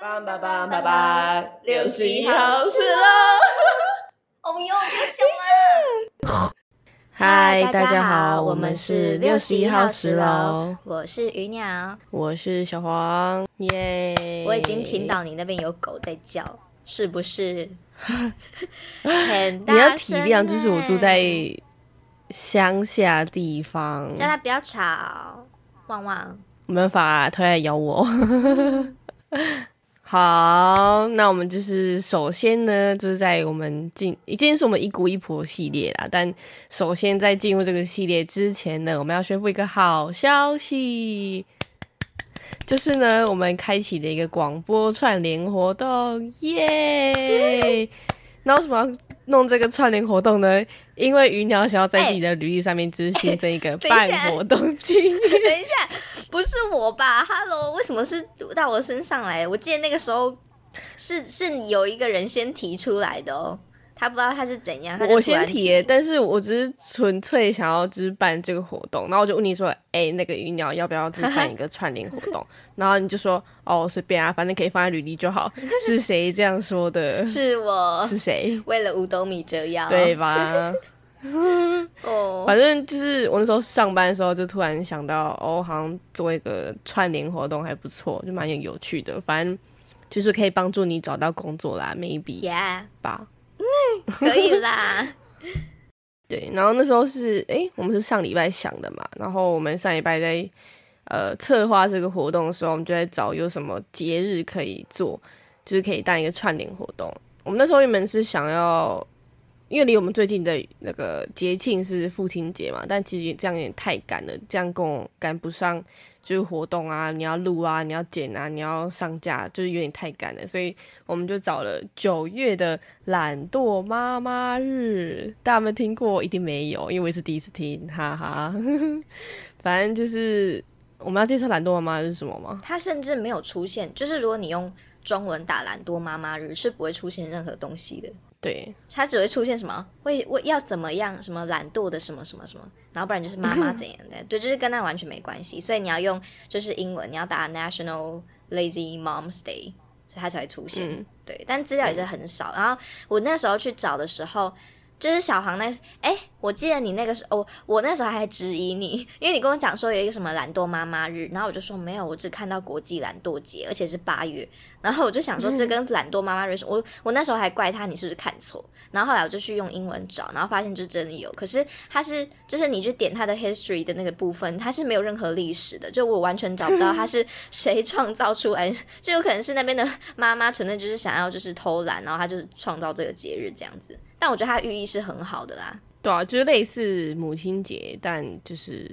棒棒棒棒棒，六十一号是喽！哦哟，别笑了！嗨，大家好，我们是六十一号十楼，我是鱼鸟。我是小黄，耶！我已经听到你那边有狗在叫，是不是？很大你要体声谅，就是我住欸在乡下地方，叫它不要吵，旺旺。没办法，它在咬我。好，那我们就是首先呢，就是在我们进，今天是我们一姑一婆系列啦。但首先在进入这个系列之前呢，我们要宣布一个好消息，就是呢，我们开启了一个广播串联活动，耶！那为什么要弄这个串联活动呢？因为鱼鸟想要在自己的履历上面就是新增一个办活动经验。等一下，不是我吧？Hello，为什么是到我身上来？我记得那个时候是是有一个人先提出来的哦，他不知道他是怎样，我先提，但是我只是纯粹想要就是办这个活动，然后我就问你说，哎、那个鱼鸟要不要就是办一个 串联活动？然后你就说，哦，随便啊，反正可以放在履历就好。是 谁这样说的？是我是谁？为了五斗米折腰，对吧？哦，反正就是我那时候上班的时候，就突然想到，哦，好像做一个串联活动还不错，就蛮有有趣的。反正就是可以帮助你找到工作啦，maybe Yeah，可以啦。对，然后那时候是诶，我们是上礼拜想的嘛，然后我们上礼拜在呃策划这个活动的时候，我们就在找有什么节日可以做，就是可以当一个串联活动。我们那时候原本是想要，因为离我们最近的那个节庆是父亲节嘛，但其实这样有点太赶了，这样跟我赶不上。就是活动啊，你要录啊，你要剪啊，你要上架，就是有点太赶了，所以我们就找了九月的懒惰妈妈日，大家有没听过？一定没有，因为我是第一次听，哈哈。反正就是我们要介绍懒惰妈妈是什么吗？它甚至没有出现，就是如果你用中文打“懒惰妈妈日”，是不会出现任何东西的。对，它只会出现什么会会要怎么样，什么懒惰的什么什么什么，然后不然就是妈妈怎样的，对，就是跟那完全没关系。所以你要用就是英文，你要打 National Lazy Moms Day，所以它才会出现。嗯，对，但资料也是很少。然后我那时候去找的时候，就是小航那，哎，我记得你那个时候，我我那时候还质疑你，因为你跟我讲说有一个什么懒惰妈妈日，然后我就说没有，我只看到国际懒惰节，而且是八月。然后我就想说这跟懒惰妈妈日是，我我那时候还怪他你是不是看错，然后后来我就去用英文找，然后发现就真的有，可是它是就是你去点它的 history 的那个部分，它是没有任何历史的，就我完全找不到它是 谁创造出来，就有可能是那边的妈妈纯粹就是想要就是偷懒，然后他就是创造这个节日这样子。但我觉得它寓意是很好的啦。对啊，就是类似母亲节，但就是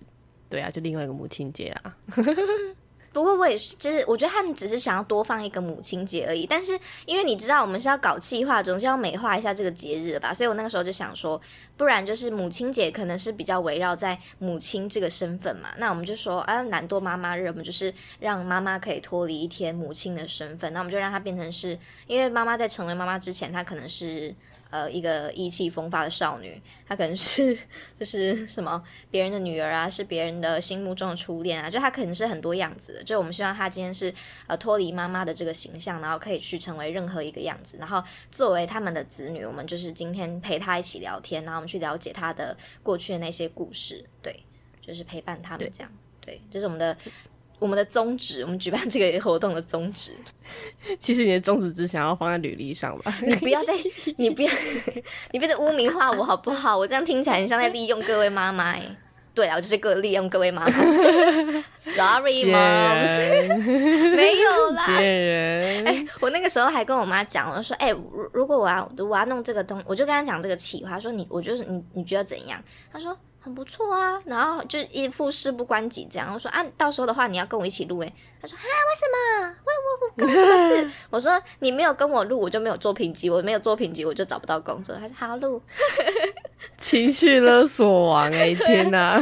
对啊，就另外一个母亲节啊。不过我也是，就是我觉得他们只是想要多放一个母亲节而已。但是因为你知道我们是要搞企划，总是要美化一下这个节日吧，所以我那个时候就想说，不然就是母亲节可能是比较围绕在母亲这个身份嘛。那我们就说，啊，懒惰妈妈日，我们就是让妈妈可以脱离一天母亲的身份，那我们就让她变成是，因为妈妈在成为妈妈之前，她可能是。呃，一个意气风发的少女，她可能是 就是什么别人的女儿啊，是别人的心目中的初恋啊，就她可能是很多样子的。就我们希望她今天是呃脱离妈妈的这个形象，然后可以去成为任何一个样子。然后作为他们的子女，我们就是今天陪她一起聊天，然后我们去了解她的过去的那些故事，对，就是陪伴他们这样。对，这是我们的我们的宗旨，我们举办这个活动的宗旨。其实你的宗旨只想要放在履历上吧？你不要再，你不要，你别再污名化我好不好？我这样听起来很像在利用各位妈妈哎。对啊，我就是个利用各位妈妈。Sorry 贱 moms，没有啦。哎、我那个时候还跟我妈讲，我就说，哎、如如果我要我要弄这个东，我就跟她讲这个企划，说你，我就是你，你觉得怎样？她说很不错啊，然后就一副事不关己这样。我说啊，到时候的话你要跟我一起录哎。他说啊，为什么？为我我干我什么事？我说你没有跟我录，我就没有作品集，我没有作品集，我就找不到工作。他说好录。情绪勒索王 哎、天哪！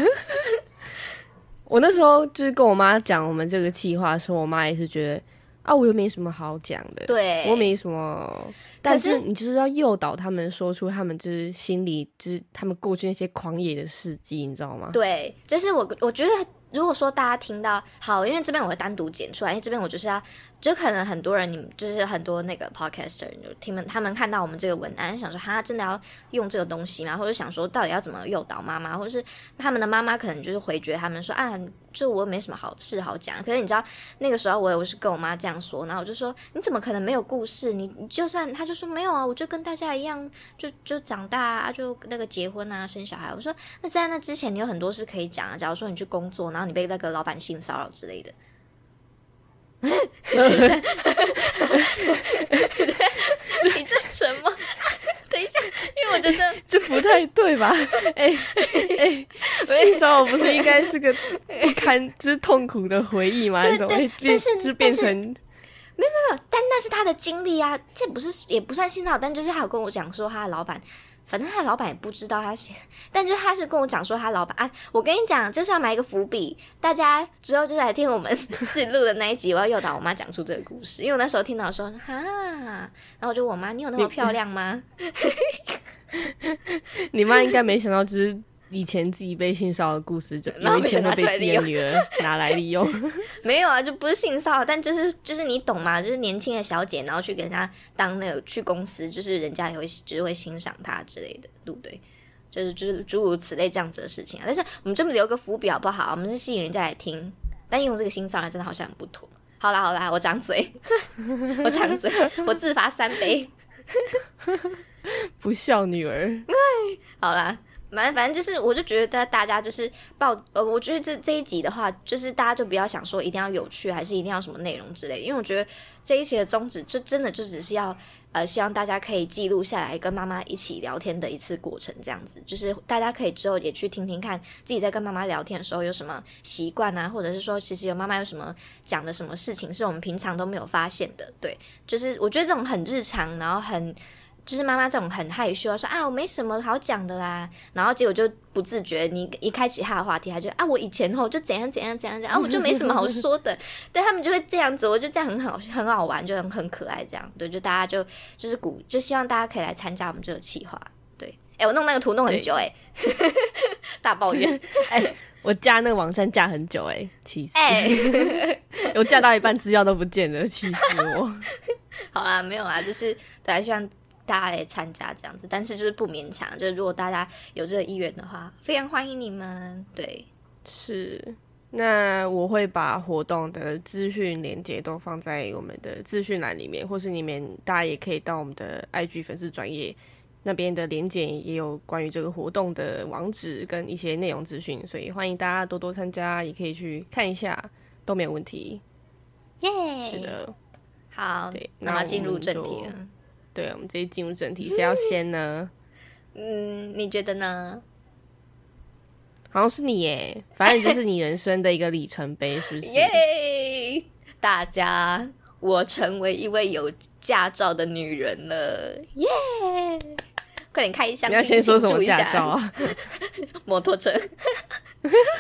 我那时候就是跟我妈讲我们这个计划的时候，我妈也是觉得啊，我又没什么好讲的，对，我没什么。但是是你就是要诱导他们说出他们就是心里就是他们过去那些狂野的事迹，你知道吗？对，就是我我觉得，如果说大家听到好，因为这边我会单独剪出来，因为这边我就是要就可能很多人，你就是很多那个 podcaster，就听们他们看到我们这个文案，想说哈，真的要用这个东西吗？或者想说到底要怎么诱导妈妈，或者是他们的妈妈可能就是回绝他们说啊，就我没什么好事好讲。可是你知道那个时候我我是跟我妈这样说，然后我就说你怎么可能没有故事？你你就算他就说没有啊，我就跟大家一样，就就长大啊，就那个结婚啊，生小孩。我说那在那之前你有很多事可以讲啊。假如说你去工作，然后你被那个老板性骚扰之类的。你这什么？等一下，因为我觉得 这不太对吧？哎哎，性骚扰不是应该是个不堪之痛苦的回忆吗？怎么会变就变成？没有没有，但那是他的经历啊，这不是也不算性骚扰，但就是他有跟我讲说他的老板。反正他老板也不知道他写，但就他是跟我讲说他老板啊，我跟你讲，这是要埋一个伏笔，大家之后就来听我们 自己录的那一集，我要诱导我妈讲出这个故事，因为我那时候听到说哈，然后我就我妈，你有那么漂亮吗？你妈应该没想到，就是。以前自己被性骚扰的故事，就有一天会被自己的女儿 拿来利用。没有啊，就不是性骚扰，但就是就是你懂吗？就是年轻的小姐，然后去给人家当那个去公司，就是人家也会就是会欣赏她之类的，对不对？就是就是诸如此类这样子的事情啊。但是我们这么留个伏笔好不好？我们是吸引人家来听，但用这个性骚扰真的好像很不妥。好啦好啦，我张嘴，我张嘴，我自罚三杯，不孝女儿。好啦。反正反正就是，我就觉得大家就是报呃，我觉得这这一集的话，就是大家就不要想说一定要有趣，还是一定要什么内容之类。因为我觉得这一期的宗旨就真的就只是要呃，希望大家可以记录下来跟妈妈一起聊天的一次过程，这样子就是大家可以之后也去听听看自己在跟妈妈聊天的时候有什么习惯啊，或者是说其实有妈妈有什么讲的什么事情是我们平常都没有发现的。对，就是我觉得这种很日常，然后很。就是妈妈这种很害羞，说啊我没什么好讲的啦，然后结果就不自觉，你一开启他的话题，他就啊我以前吼就怎样怎样怎样怎样，啊我就没什么好说的，对他们就会这样子，我觉得这样很好很好玩，就很很可爱这样，对，就大家就就是鼓，就希望大家可以来参加我们这个企划，对，哎我弄那个图弄很久哎，大抱怨，哎我加那个网站加很久哎，气死，我加到一半资料都不见了，气死我，好啦没有啦，就是大家希望。大家来参加这样子，但是就是不勉强。就是如果大家有这个意愿的话，非常欢迎你们。对，是。那我会把活动的资讯连接都放在我们的资讯栏里面，或是里面大家也可以到我们的 IG 粉丝专业那边的连接，也有关于这个活动的网址跟一些内容资讯，所以欢迎大家多多参加，也可以去看一下，都没有问题。耶，是的，好，对，那进入正题了。对，我们直接进入正题，谁要先呢？嗯，你觉得呢？好像是你耶，反正就是你人生的一个里程碑，是不是？耶！大家，我成为一位有驾照的女人了，耶！快点开一箱，你要先说什么驾照啊？摩托车，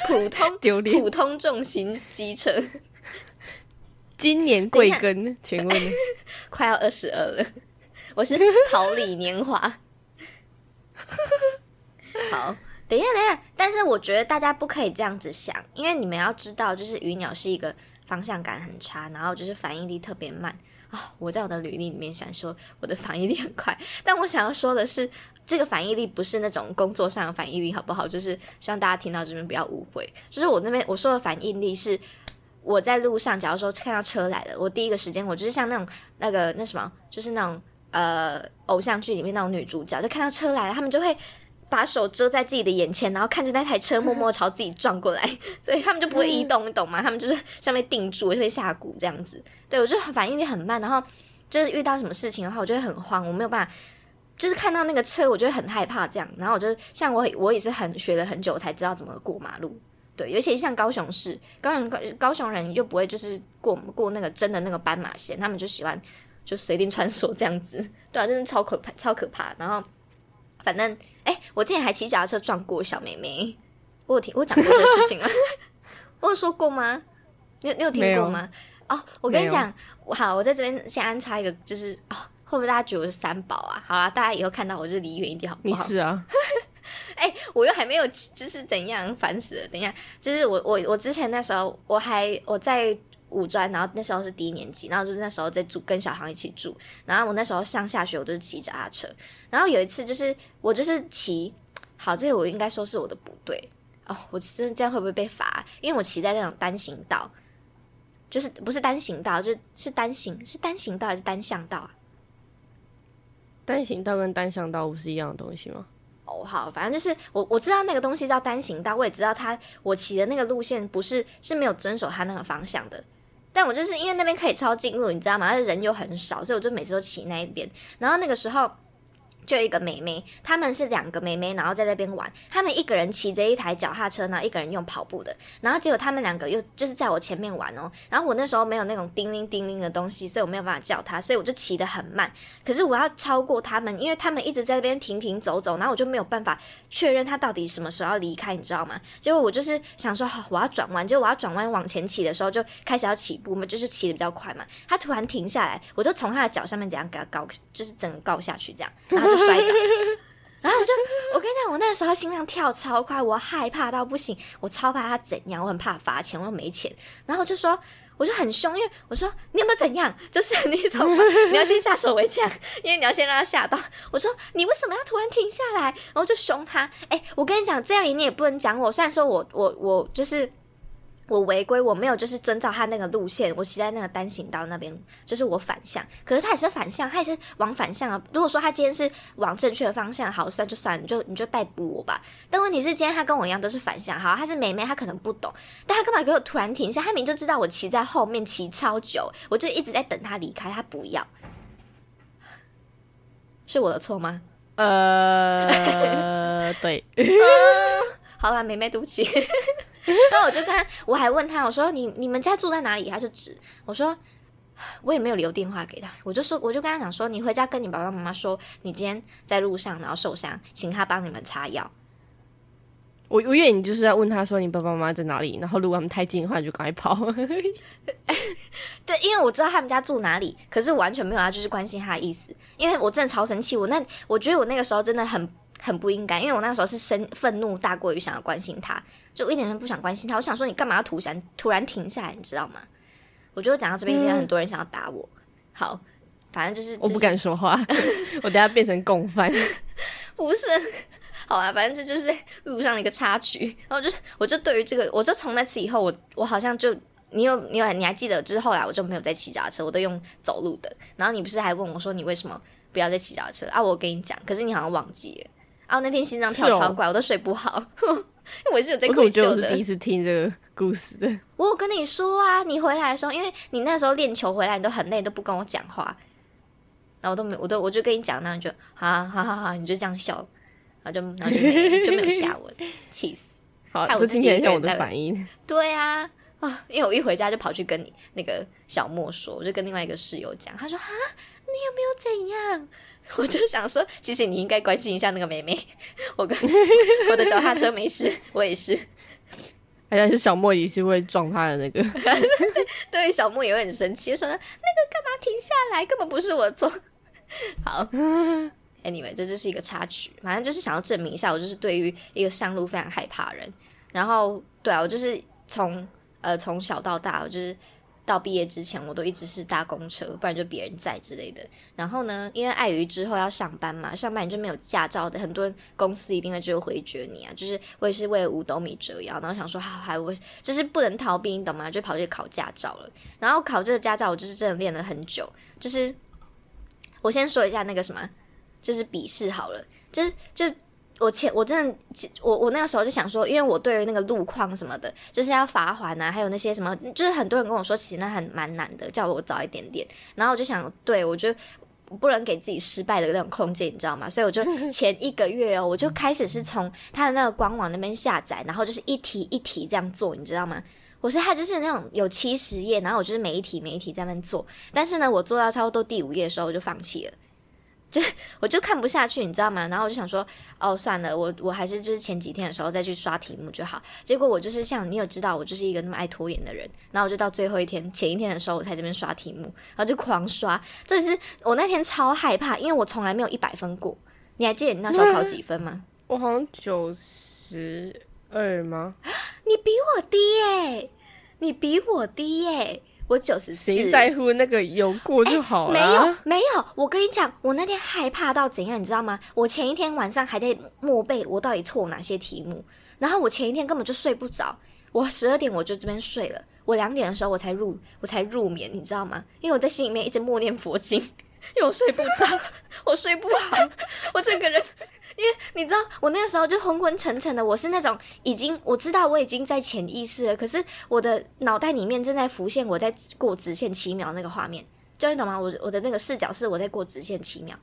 普通丢脸，普通重型机车。今年贵庚？请问？快要二十二了。我是桃李年华，好，等一下，等一下，但是我觉得大家不可以这样子想，因为你们要知道，就是鱼鸟是一个方向感很差，然后就是反应力特别慢啊。我在我的履历里面想说我的反应力很快，但我想要说的是，这个反应力不是那种工作上的反应力，好不好？就是希望大家听到这边不要误会，就是我那边我说的反应力是我在路上，假如说看到车来了，我第一个时间我就是像那种那个那什么，就是那种。呃，偶像剧里面那种女主角，就看到车来了，他们就会把手遮在自己的眼前，然后看着那台车默默朝自己撞过来，对他们就不会移动，你懂吗？他们就是上面定住，就会下蛊这样子。对我就反应力很慢，然后就是遇到什么事情的话，我就会很慌，我没有办法，就是看到那个车，我就会很害怕这样。然后我就像我，我也是很学了很久才知道怎么过马路。对，尤其像高雄市，高雄高高雄人就不会就是过过那个真的那个斑马线，他们就喜欢。就随便穿梭这样子，对啊，真的超可怕，超可怕。然后，反正，哎，我之前还骑脚踏车撞过小妹妹，我有听我讲过这个事情吗？我有说过吗？你你有听过吗？哦，我跟你讲，好，我在这边先安插一个，就是哦，会不会大家觉得我是三宝啊？好了，大家以后看到我就离远一点，好不好？你是啊，哎，我又还没有，就是怎样，烦死了。等一下，就是我我我之前那时候，我还我在。五专，然后那时候是低年级，然后就是那时候在住跟小航一起住，然后我那时候上下学我都是骑脚踏车，然后有一次就是我就是骑，好，这个我应该说是我的不对哦，我真的这样会不会被罚？因为我骑在那种单行道，就是不是单行道，就是单行是单行道还是单向道啊？单行道跟单向道不是一样的东西吗？哦，好，反正就是我我知道那个东西叫单行道，我也知道它我骑的那个路线不是是没有遵守它那个方向的，但我就是因为那边可以抄近路，你知道吗？而且人又很少，所以我就每次都骑那一边。然后那个时候。就一个妹妹，他们是两个妹妹，然后在那边玩。他们一个人骑着一台脚踏车，然后一个人用跑步的。然后结果他们两个又就是在我前面玩哦。然后我那时候没有那种叮铃叮铃的东西，所以我没有办法叫他，所以我就骑得很慢。可是我要超过他们，因为他们一直在那边停停走走，然后我就没有办法确认他到底什么时候要离开，你知道吗？结果我就是想说，我要转弯。结果我要转弯往前骑的时候，就开始要起步嘛，就是骑的比较快嘛。他突然停下来，我就从他的脚上面这样给他告，就是整个告下去这样，就摔倒。然后我就，我跟你讲，我那个时候心脏跳超快，我害怕到不行，我超怕他怎样，我很怕罚钱，我又没钱。然后我就说，我就很凶，因为我说你有没有怎样？就是你懂吗？你要先下手为强，因为你要先让他吓到。我说你为什么要突然停下来？然后就凶他。哎，我跟你讲，这样你也不能讲我。虽然说我我我就是。我违规，我没有就是遵照他那个路线，我骑在那个单行道那边，就是我反向。可是他也是反向，他也是往反向啊。如果说他今天是往正确的方向，好算就算，你就你就逮捕我吧。但问题是今天他跟我一样都是反向，好，他是妹妹，他可能不懂，但他干嘛给我突然停下？他明就知道我骑在后面骑超久，我就一直在等他离开，他不要，是我的错吗？呃，对，好吧，妹妹对不起。然后我就跟他，我还问他，我说你你们家住在哪里？他就指我说，我也没有留电话给他，我就说我就跟他讲说，你回家跟你爸爸妈妈说，你今天在路上然后受伤，请他帮你们擦药。我我以为你就是要问他说你爸爸妈妈在哪里，然后如果他们太近的话，你就赶快跑。对，因为我知道他们家住哪里，可是完全没有他就是关心他的意思，因为我真的超生气，我那我觉得我那个时候真的很很不应该，因为我那个时候是生愤怒大过于想要关心他。就一点都不想关心他，我想说你干嘛要突然突然停下来，你知道吗？我觉得讲到这边，应该很多人想要打我。好，反正就是我不敢说话，我等下变成共犯。不是，好啊，反正这就是路上的一个插曲。然后就是，我就对于这个，我就从那次以后，我我好像就你有你有你还记得，就是后来我就没有再骑脚踏车，我都用走路的。然后你不是还问我说你为什么不要再骑脚踏车啊？我跟你讲，可是你好像忘记了。啊，那天心脏跳超快，我都睡不好。我是有在愧疚的。我是第一次听这个故事的。我有跟你说啊，你回来的时候，因为你那时候练球回来，你都很累，都不跟我讲话，然后我都没，我都我就跟你讲，那你就哈哈哈哈，你就这样笑，然后就然后就没就没有下文，气死！好，这听起来像我的反应。对啊，啊，因为我一回家就跑去跟你那个小莫说，我就跟另外一个室友讲，他说啊，你有没有怎样？我就想说，其实你应该关心一下那个妹妹。我跟 我的脚踏车没事，我也是。而且是小莫也是会撞他的那个。对，小莫也会很生气，说那个干嘛停下来，根本不是我做。好，Anyway，这就是一个插曲，反正就是想要证明一下，我就是对于一个上路非常害怕人。然后，对啊，我就是从呃从小到大，我就是。到毕业之前，我都一直是搭公车，不然就别人载之类的。然后呢，因为碍于之后要上班嘛，上班你就没有驾照的，很多公司一定会就回绝你啊。就是我也是为五斗米折腰，然后想说，好，还我就是不能逃避，你懂吗？就跑去考驾照了。然后考这个驾照，我就是真的练了很久。就是我先说一下那个什么，就是笔试好了，就是就。我前我真的我我那个时候就想说，因为我对于那个路况什么的，就是要罚款啊，还有那些什么，就是很多人跟我说，其实那很蛮难的，叫我早一点点。然后我就想，对我就不能给自己失败的那种空间，你知道吗？所以我就 前一个月哦，我就开始是从他的那个官网那边下载，然后就是一题一题这样做，你知道吗？我是他就是那种有七十页，然后我就是每一题每一题在那做，但是呢，我做到差不多第五页的时候，我就放弃了。就 我就看不下去，你知道吗？然后我就想说，哦，算了，我我还是就是前几天的时候再去刷题目就好。结果我就是像你有知道，我就是一个那么爱拖延的人。然后我就到最后一天，前一天的时候我才这边刷题目，然后就狂刷。这是我那天超害怕，因为我从来没有一百分过。你还记得你那时候考几分吗？我好像九十二吗？你比我低耶！你比我低耶！我九十四，谁在乎那个有过就好了、没有没有，我跟你讲，我那天害怕到怎样，你知道吗？我前一天晚上还在默背我到底错哪些题目，然后我前一天根本就睡不着，我十二点我就这边睡了，我两点的时候我才入我才入眠，你知道吗？因为我在心里面一直默念佛经，因为我睡不着，我睡不好，我整个人。因为你知道，我那个时候就昏昏沉沉的，我是那种已经我知道我已经在潜意识了，可是我的脑袋里面正在浮现我在过直线七秒那个画面，就你懂吗？我我的那个视角是我在过直线七秒，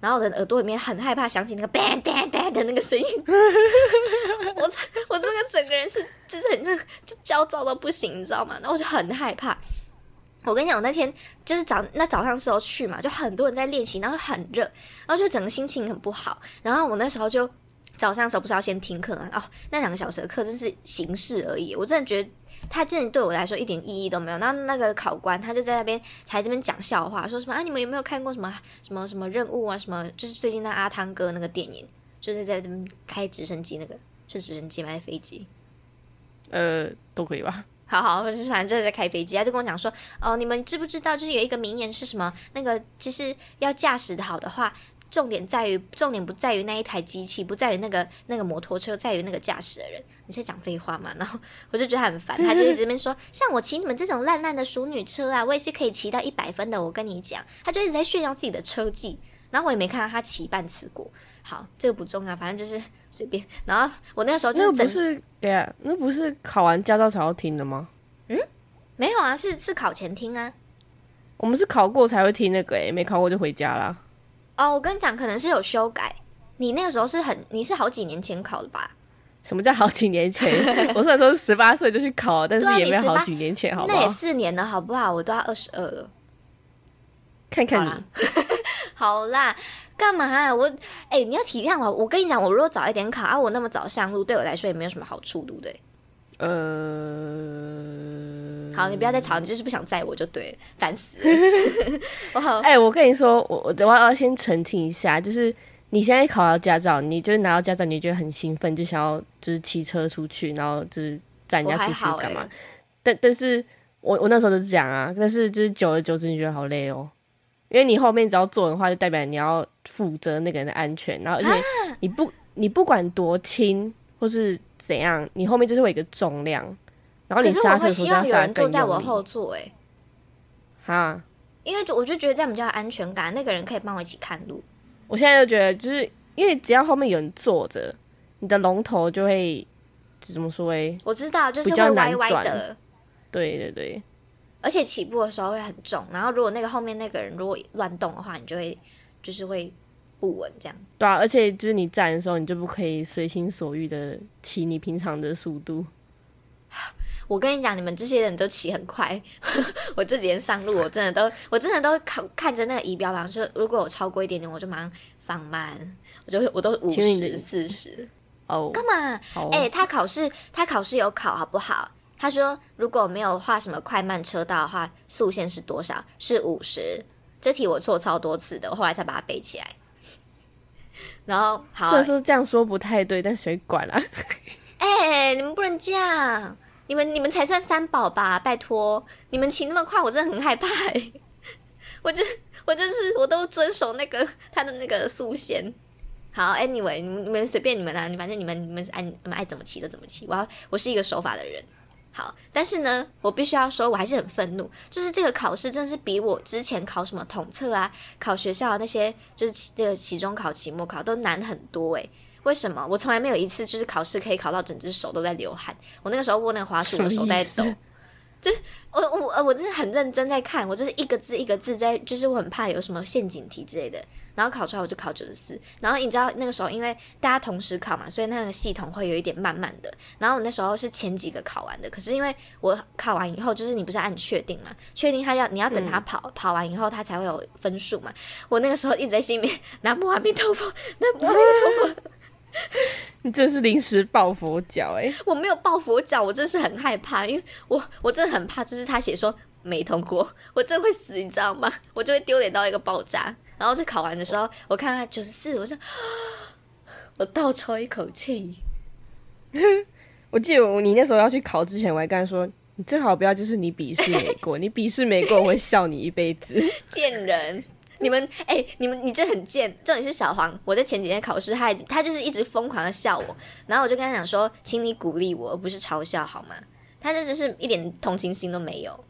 然后我的耳朵里面很害怕响起那个 bang bang bang 的那个声音，我我这个整个人是就是很就焦躁到不行，你知道吗？然后我就很害怕。我跟你讲，我那天就是早那早上时候去嘛，就很多人在练习，然后很热，然后就整个心情很不好。然后我那时候就早上时候不是要先听课嘛？哦，那两个小时的课真是形式而已。我真的觉得他真的对我来说一点意义都没有。然后那个考官他就在那边台这边讲笑话，说什么啊？你们有没有看过什么什么什么任务啊？什么就是最近那阿汤哥那个电影，就是在这边开直升机那个是直升机还是飞机？呃，都可以吧。好好，就是反正就是在开飞机，他就跟我讲说，哦，你们知不知道，就是有一个名言是什么？那个其实要驾驶的好的话，重点在于，重点不在于那一台机器，不在于那个那个摩托车，在于那个驾驶的人。你在讲废话嘛？然后我就觉得很烦，他就一直边说，像我骑你们这种烂烂的淑女车啊，我也是可以骑到一百分的。我跟你讲，他就一直在炫耀自己的车技，然后我也没看到他骑半次过。好，这个不重要，反正就是随便。然后我那个时候就是不是对啊，那不是考完驾照才要听的吗？嗯，没有啊，是是考前听啊。我们是考过才会听那个，诶，没考过就回家啦。哦，我跟你讲，可能是有修改。你那个时候是很，你是好几年前考的吧？什么叫好几年前？我虽然说是十八岁就去考，但是也没有好几年前，好不好？那也四年了，好不好？我都要二十二了。看看你，好啦。干嘛？我哎，你要体谅我。我跟你讲，我如果早一点考啊，我那么早上路，对我来说也没有什么好处，对不对？呃，好，你不要再吵，你就是不想载我就对了，烦死。我好，哎，我跟你说，我我我要先澄清一下，就是你现在考到驾照，你就是拿到驾照，你觉得很兴奋，就想要就是骑车出去，然后就是载人家出去干嘛？但但是我我那时候就是讲啊，但是就是久而久之，你觉得好累哦。因为你后面只要坐的话，就代表你要负责那个人的安全，然后而且你不你不管多轻或是怎样，你后面就是会有一个重量，然后你刹车的时候要有人坐在我后座，哎，哈，因为我就觉得这样比较安全感，那个人可以帮我一起看路。我现在就觉得，就是因为只要后面有人坐着，你的龙头就会怎么说？哎，我知道，就是会歪歪的。对对对。而且起步的时候会很重，然后如果那个后面那个人如果乱动的话，你就会就是会不稳这样。对啊，而且就是你站的时候，你就不可以随心所欲的骑你平常的速度。我跟你讲，你们这些人都骑很快，我这几天上路，我真的都我真的都看看着那个仪表板，就如果我超过一点点，我就马上放慢，我就我都五十四十哦。干嘛？哎，他考试他考试有考好不好？他说：“如果没有画什么快慢车道的话，速限是多少？是五十。这题我错超多次的，我后来才把它背起来。然后，好，虽然说这样说不太对，但谁管啊？哎，你们不能这样，你们你们才算三宝吧？拜托，你们骑那么快，我真的很害怕。我就我就是我都遵守那个他的那个速限。好，anyway，你们你们随便你们啊，你反正你们你们爱你们爱怎么骑就怎么骑。我要我是一个守法的人。”好，但是呢，我必须要说，我还是很愤怒。就是这个考试真的是比我之前考什么统测啊、考学校那些，就是期的期中考、期末考都难很多诶。为什么？我从来没有一次就是考试可以考到整只手都在流汗。我那个时候握那个滑鼠，我手在抖。就我我我真的很认真在看，我就是一个字一个字在，就是我很怕有什么陷阱题之类的。然后考出来我就考九十四，然后你知道那个时候因为大家同时考嘛，所以那个系统会有一点慢慢的。然后我那时候是前几个考完的，可是因为我考完以后，就是你不是按确定嘛，确定他要你要等他跑跑完以后，他才会有分数嘛。我那个时候一直在心里面拿阿弥陀佛，拿阿弥陀佛。你真是临时抱佛脚哎！我没有抱佛脚，我真是很害怕，因为我我真的很怕，就是他写说没通过，我真会死，你知道吗？我就会丢脸到一个爆炸。然后在考完的时候，我看他九十四，我就 我倒抽一口气。我记得你那时候要去考之前，我还跟他说：“你最好不要就是你笔试没过，你笔试没过，我会笑你一辈子。贱人！你们哎、你们你这很贱。重点是小黄，我在前几天考试，他还他就是一直疯狂的笑我，然后我就跟他讲说，请你鼓励我，而不是嘲笑好吗？他这只是一点同情心都没有。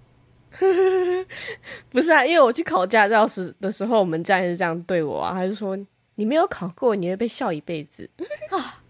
不是啊，因为我去考驾照时的时候，我们家人是这样对我啊，他就说你没有考过，你会被笑一辈子 啊。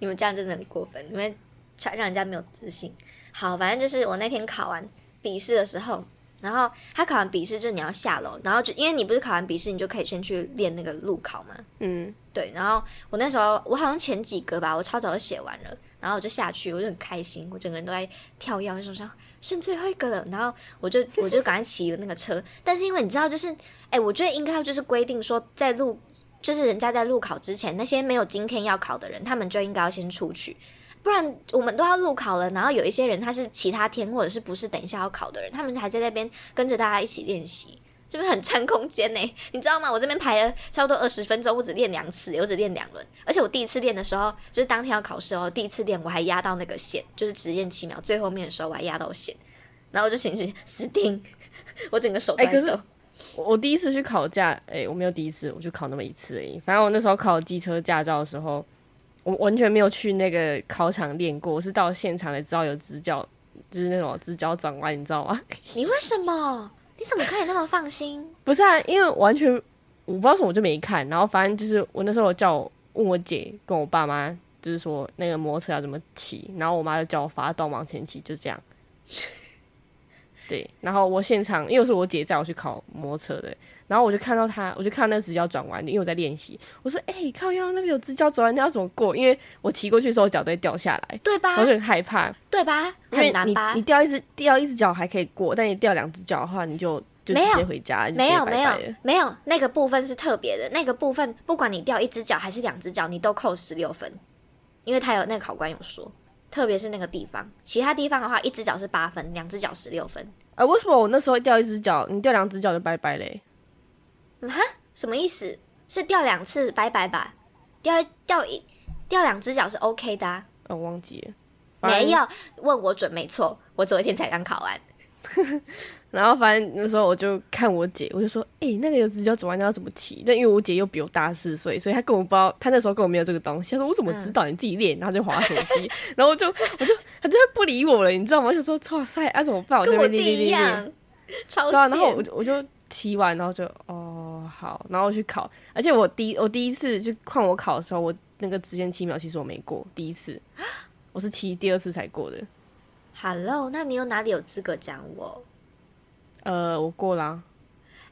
你们这样真的很过分，你们让让人家没有自信。好，反正就是我那天考完笔试的时候，然后他考完笔试就你要下楼，然后就因为你不是考完笔试，你就可以先去练那个路考嘛。嗯，对，然后我那时候我好像前几格吧，我超早就写完了，然后我就下去，我就很开心，我整个人都在跳跃，就说剩最后一个了，然后我就 我就赶快骑那个车，但是因为你知道，就是哎，我觉得应该要就是规定说，在路就是人家在路考之前，那些没有今天要考的人，他们就应该要先出去。不然我们都要路考了，然后有一些人他是其他天或者是不是等一下要考的人，他们还在那边跟着大家一起练习，这边很占空间呢，你知道吗？我这边排了差不多二十分钟，我只练两次，我只练两轮，而且我第一次练的时候，就是当天要考试哦，第一次练我还压到那个线，就是只练七秒，最后面的时候我还压到线，然后我就心想死定，我整个手都哎可是。我我第一次去考驾，哎、我没有第一次，我就考那么一次而已。反正我那时候考机车驾照的时候，我完全没有去那个考场练过，我是到现场才知道有直角，就是那种直角转弯，你知道吗？你为什么？你怎么可以那么放心？不是啊，因为完全我不知道什么，就没看。然后反正就是我那时候叫我问我姐跟我爸妈，就是说那个摩托车要怎么骑，然后我妈就叫我发动往前骑，就这样。对，然后我现场，因为是我姐载我去考摩托车的，然后我就看到她，我就看到那个直角转弯，因为我在练习。我说：“哎、靠腰那个有直角转弯，你要怎么过？”因为我骑过去的时候脚都会掉下来，对吧我？就很害怕。对吧？很难吧你你？掉一只掉一只脚还可以过，但你掉两只脚的话，你就就直没有接回家，没有没有没有，那个部分是特别的，那个部分不管你掉一只脚还是两只脚，你都扣十六分，因为他有那个考官有说，特别是那个地方，其他地方的话，一只脚是八分，两只脚十六分，呃，为什么我那时候掉一只脚，你掉两只脚就拜拜嘞？哈什么意思？是掉两次拜拜吧？掉掉一掉两只脚是 OK 的、啊，啊，我忘记了，没。有问我准没错，我昨天才刚考完，然后反正那时候我就看我姐，我就说，哎、那个有直角转弯要怎么骑？但因为我姐又比我大四岁，所以她根本不知道，她那时候根本没有这个东西。她说我怎么知道？你自己练，然后就滑手机，然后我就我就她就会不理我了，你知道吗？我就说哇塞，啊怎么办？我这跟我弟边练练练超对啊，然后我。就我就骑完，然后就哦好，然后去考，而且我第一我第一次就换我考的时候，我那个直线七秒其实我没过，第一次 我是骑第二次才过的，Hello，那你有哪里有资格讲我？呃，我过啦，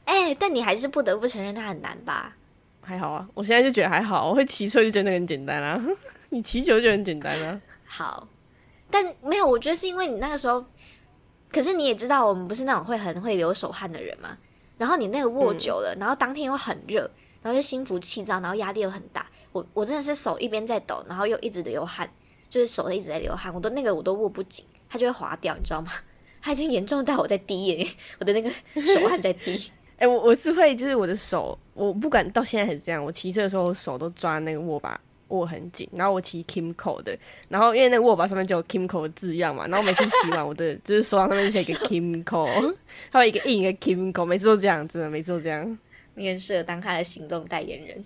哎、但你还是不得不承认它很难吧？还好啊，我现在就觉得还好，我会骑车就觉得那个很简单啊，你骑久就很简单啊，好，但没有，我觉得是因为你那个时候，可是你也知道，我们不是那种会很会流手汗的人嘛。然后你那个握久了，然后当天又很热，然后又心浮气躁，然后压力又很大。我我真的是手一边在抖，然后又一直流汗，就是手一直在流汗，我都那个我都握不紧，它就会滑掉，你知道吗？它已经严重到我在滴耶，我的那个 手汗在滴。哎、我我是会就是我的手，我不管到现在还是这样，我骑车的时候手都抓那个握把。握很紧，然后我骑 Kimco 的，然后因为那个握把上面就有 Kimco 的字样嘛，然后每次骑完我的就是手上上面就写一个 Kimco，还有一个印一个 Kimco，每次都这样，真的每次都这样。你很适合当他的行动代言人。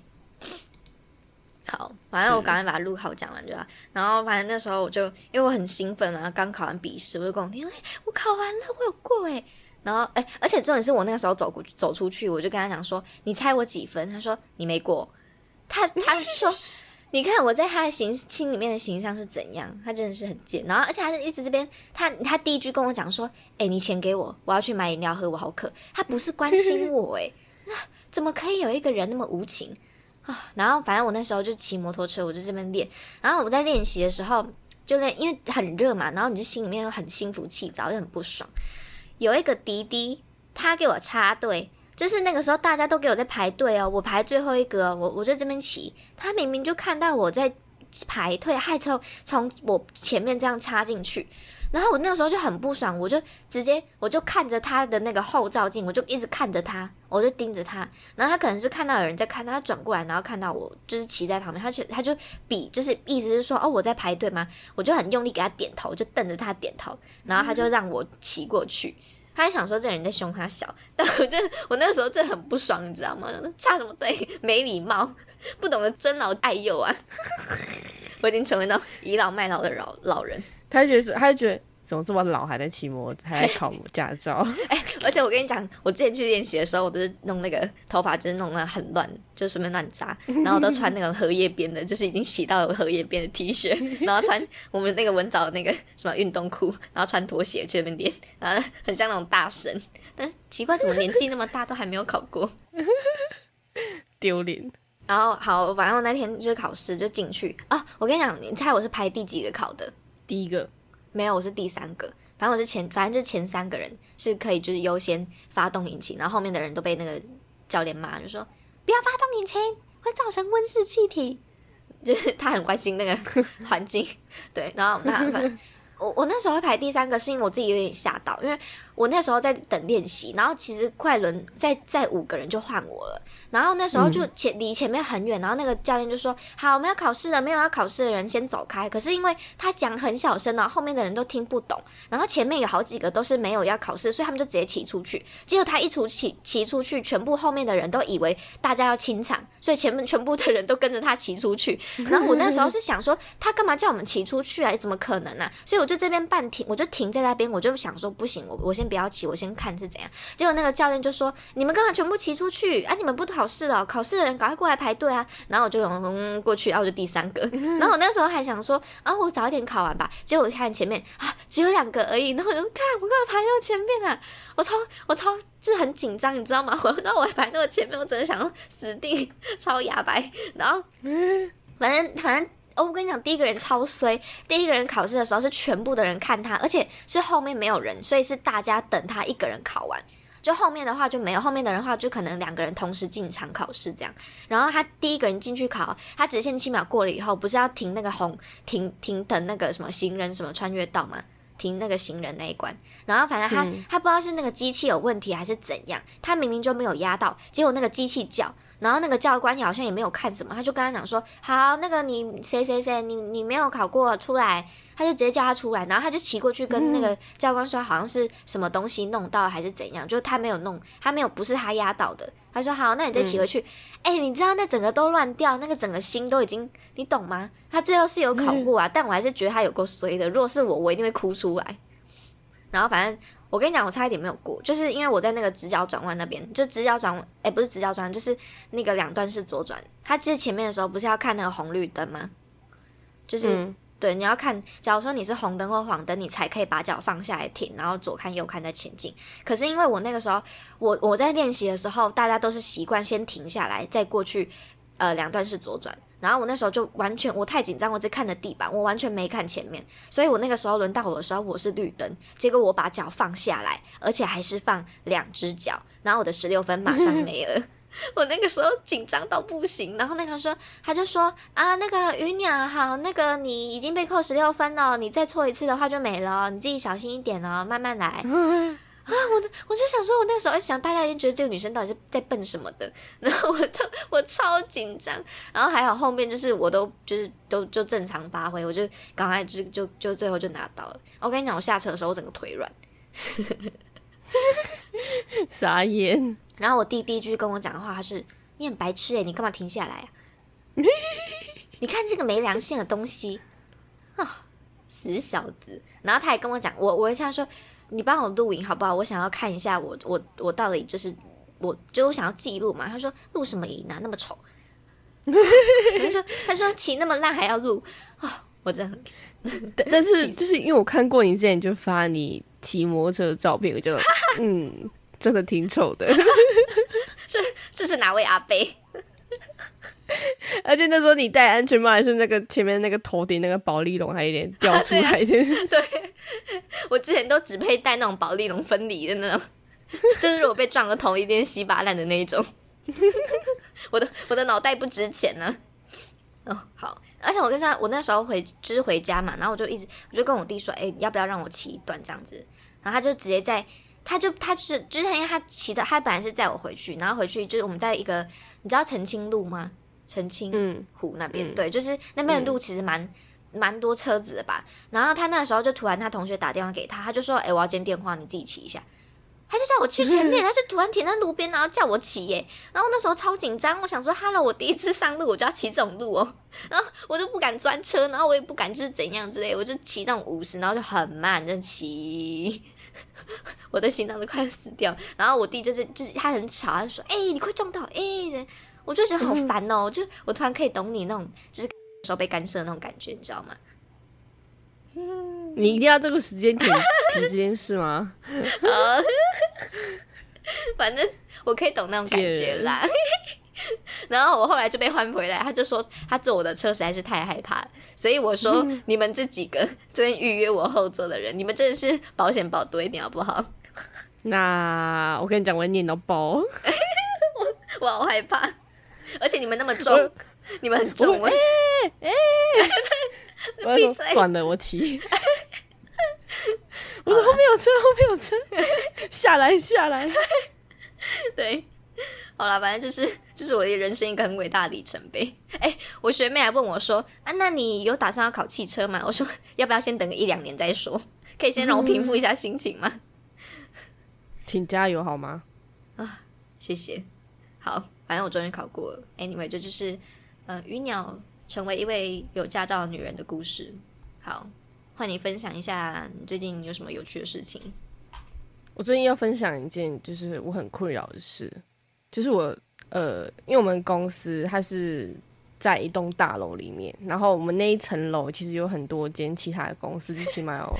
好，反正我是赶快把录考讲完就好。然后反正那时候我就因为我很兴奋啊，刚考完笔试，我就跟我弟，哎、我考完了，我有过哎。然后哎、而且重点是我那个时候走过走出去，我就跟他讲说，你猜我几分？他说你没过。他他说。你看我在他的形心里面的形象是怎样？他真的是很贱，然后而且他是一直这边，他他第一句跟我讲说：“哎、你钱给我，我要去买饮料喝，我好渴。”他不是关心 我、哎，怎么可以有一个人那么无情啊？然后反正我那时候就骑摩托车，我就这边练。然后我在练习的时候，就练，因为很热嘛，然后你就心里面又很心浮气躁，又很不爽。有一个弟弟，他给我插队，就是那个时候大家都给我在排队哦，我排最后一个，我我在这边骑，他明明就看到我在排队，还从从我前面这样插进去。然后我那个时候就很不爽，我就直接我就看着他的那个后照镜，我就一直看着他，我就盯着他。然后他可能是看到有人在看他，转过来，然后看到我就是骑在旁边，他就他就比就是意思是说哦我在排队吗？我就很用力给他点头，就瞪着他点头，然后他就让我骑过去。他还想说这人在凶他小，但我真的我那个时候真的很不爽，你知道吗？插什么队？没礼貌，不懂得尊老爱幼啊！我已经成为那倚老卖老的老老人。他觉得，他就觉得怎么这么老还在骑摩，还在考驾照？哎，而且我跟你讲，我之前去练习的时候，我都是弄那个头发，就是弄得很乱，就随便乱扎，然后都穿那个荷叶边的，就是已经洗到荷叶边的 T 恤，然后穿我们那个文藻的那个什么运动裤，然后穿拖鞋去那边练，然后很像那种大神。但奇怪，怎么年纪那么大都还没有考过？丢脸。然后好，反正我那天就是考试就进去啊。我跟你讲，你猜我是排第几个考的？第一个没有，我是第三个。反正我是前，反正就是前三个人是可以就是优先发动引擎，然后后面的人都被那个教练骂，就说不要发动引擎会造成温室气体。就是他很关心那个环境，对。然后那 我我那时候会排第三个，是因为我自己有点吓到，因为我那时候在等练习，然后其实快轮再再五个人就换我了。然后那时候就前离前面很远，然后那个教练就说：“好，我们要考试了，没有要考试的人先走开。”可是因为他讲很小声呢，后面的人都听不懂。然后前面有好几个都是没有要考试，所以他们就直接骑出去。结果他一出骑骑出去，全部后面的人都以为大家要清场，所以前面全部的人都跟着他骑出去。然后我那时候是想说，他干嘛叫我们骑出去啊？怎么可能呢？所以我就这边半停，我就停在那边，我就想说不行，我我先不要骑，我先看是怎样。结果那个教练就说：“你们刚才全部骑出去啊？你们不考试了？考试的人赶快过来排队啊！”然后我就嗯过去，然后我就第三个。然后我那时候还想说：“啊，我早一点考完吧。”结果我看前面啊，只有两个而已。然后我就看我干嘛排到前面啊？我超我超就是很紧张，你知道吗？然后我还排到前面，我真的想要死定，超牙白。然后反正反正。哦，我跟你讲，第一个人超衰。第一个人考试的时候是全部的人看他，而且是后面没有人，所以是大家等他一个人考完。就后面的话就没有，后面的人话就可能两个人同时进场考试这样。然后他第一个人进去考，他直线七秒过了以后，不是要停那个红停停等那个什么行人什么穿越道吗？停那个行人那一关。然后反正他他不知道是那个机器有问题还是怎样，他明明就没有压到，结果那个机器叫。然后那个教官好像也没有看什么，他就跟他讲说：“好，那个你谁谁谁，你你没有考过出来。”他就直接叫他出来，然后他就骑过去跟那个教官说：“好像是什么东西弄到还是怎样，就是他没有弄，他没有不是他压倒的。”他说：“好，那你再骑回去。”哎，你知道那整个都乱掉，那个整个心都已经，你懂吗？他最后是有考过啊，但我还是觉得他有够衰的。如果是我，我一定会哭出来。然后反正。我跟你讲，我差一点没有过，就是因为我在那个直角转弯那边，就直角转弯，哎，不是直角转弯，就是那个两段式左转。它其实前面的时候不是要看那个红绿灯吗？就是对，你要看，假如说你是红灯或黄灯，你才可以把脚放下来停，然后左看右看再前进。可是因为我那个时候，我我在练习的时候，大家都是习惯先停下来再过去，呃，两段式左转。然后我那时候就完全我太紧张，我只看着地板，我完全没看前面，所以我那个时候轮到我的时候，我是绿灯，结果我把脚放下来，而且还是放两只脚，然后我的十六分马上没了，我那个时候紧张到不行。然后那个说，他就说啊，那个鱼鸟好，那个你已经被扣十六分了，你再错一次的话就没了，你自己小心一点哦，慢慢来。啊，我的我就想说，我那个时候想，大家一定觉得这个女生到底是在笨什么的，然后我就我超紧张，然后还好后面就是我都就是都就正常发挥，我就赶快就就就最后就拿到了。我跟你讲，我下车的时候我整个腿软，傻眼。然后我弟第一句跟我讲的话，他是你很白痴诶，你干嘛停下来啊？你看这个没良心的东西啊，死小子！然后他还跟我讲，我我一下说。你帮我录影好不好？我想要看一下我我我到底就是我就我想要记录嘛。他说录什么影啊，那么丑。他说他说骑那么烂还要录啊，我真的很。但是就是因为我看过你之前就发你骑摩托车的照片，我就 嗯，真的挺丑的。这这是哪位阿贝？而且那时候你戴安全帽，还是那个前面那个头顶那个保丽龙还有点掉出来。对，我之前都只配戴那种保丽龙分离的那种，就是如果被撞个头，一定稀巴烂的那一种。我的我的脑袋不值钱呢。哦，好，而且我跟他，我那时候回就是回家嘛，然后我就一直我就跟我弟说，哎、要不要让我骑一段这样子？然后他就直接在，他就他就是就是因为他骑的，他本来是载我回去，然后回去就是我们在一个你知道澄清路吗？澄清嗯，湖那边，嗯对，就是那边的路其实蛮蛮多车子的吧。然后他那个时候就突然他同学打电话给他，他就说，哎、我要接电话，你自己骑一下。他就叫我去前面，他就突然停在路边，然后叫我骑耶。然后那时候超紧张，我想说，Hello，我第一次上路，我就要骑这种路哦。然后我就不敢钻车，然后我也不敢就是怎样之类，我就骑那种五十，然后就很慢，就骑，我的心脏都快要死掉。然后我弟就是就是他很吵，他就说：“哎、你快撞到！”哎、我就觉得好烦哦。就我突然可以懂你那种就是时候被干涉那种感觉，你知道吗？你一定要这个时间点提 这件事吗？呃，反正我可以懂那种感觉啦。然后我后来就被换回来，他就说他坐我的车实在是太害怕了，所以我说你们这几个这边预约我后座的人，你们真的是保险保多一点好不好？那我跟你讲，我会念到爆。我好害怕，而且你们那么重，你们很重哎哎、我要说闭嘴算了，我骑。我说后面有车，后面有车，下来下来。对，好啦，反正这是这是我的人生一个很伟大的里程碑。哎、我学妹还问我说啊，那你有打算要考汽车吗？我说要不要先等个一两年再说，可以先让我平复一下心情吗？请加油好吗？啊谢谢。好，反正我终于考过了。Anyway，这就是呃鱼鸟成为一位有驾照的女人的故事。好，换你分享一下你最近有什么有趣的事情。我最近要分享一件就是我很困扰的事，就是我呃，因为我们公司它是在一栋大楼里面，然后我们那一层楼其实有很多间其他的公司，就起码有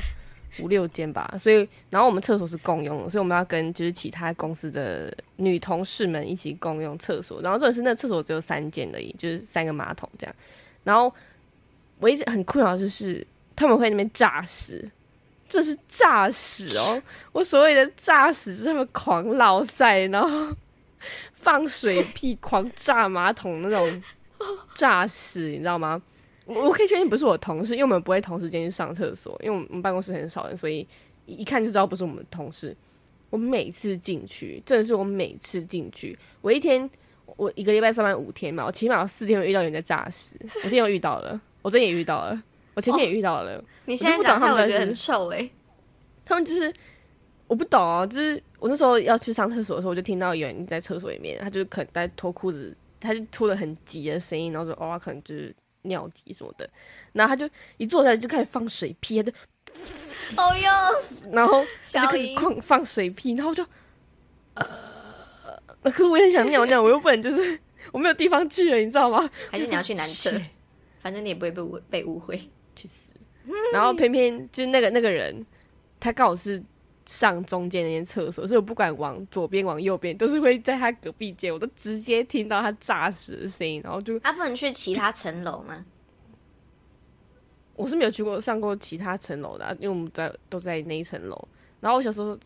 五六间吧，所以然后我们厕所是共用的，所以我们要跟就是其他公司的女同事们一起共用厕所，然后重点是那厕所只有三间而已，就是三个马桶这样，然后我一直很困扰就是他们会那边炸屎。这是炸屎哦！我所谓的炸屎是他们狂老塞，然后放水屁、狂炸马桶那种炸屎，你知道吗？我我可以确定不是我同事，因为我们不会同时间去上厕所，因为我们办公室很少人，所以一一看就知道不是我们的同事。我每次进去，真的是我每次进去，我一天我一个礼拜上班五天嘛，我起码有四天会遇到有人在诈尸。我今天又遇到了，我最近也遇到了，我前天也遇到了。你现在讲话，他们我觉得很臭哎、他们就是我不懂啊，就是我那时候要去上厕所的时候，我就听到有人在厕所里面，他就是可能在脱裤子，他就脱的很急的声音，然后说哦，他可能就是尿急什么的，然后他就一坐下来就开始放水屁，他就 哦哟，然后他就小开始，狂放水屁，然后就呃，可是我也很想尿尿，我又不能就是 我没有地方去了，你知道吗？还是你要去男厕？反正你也不会被误被误会。去死！然后偏偏就是那个那个人，他刚好是上中间那间厕所，所以我不管往左边往右边，都是会在他隔壁间，我都直接听到他炸屎的声音，然后就啊，不能去其他层楼吗？我是没有去过上过其他层楼的啊、因为我们在都在那一层楼。然后我小时候，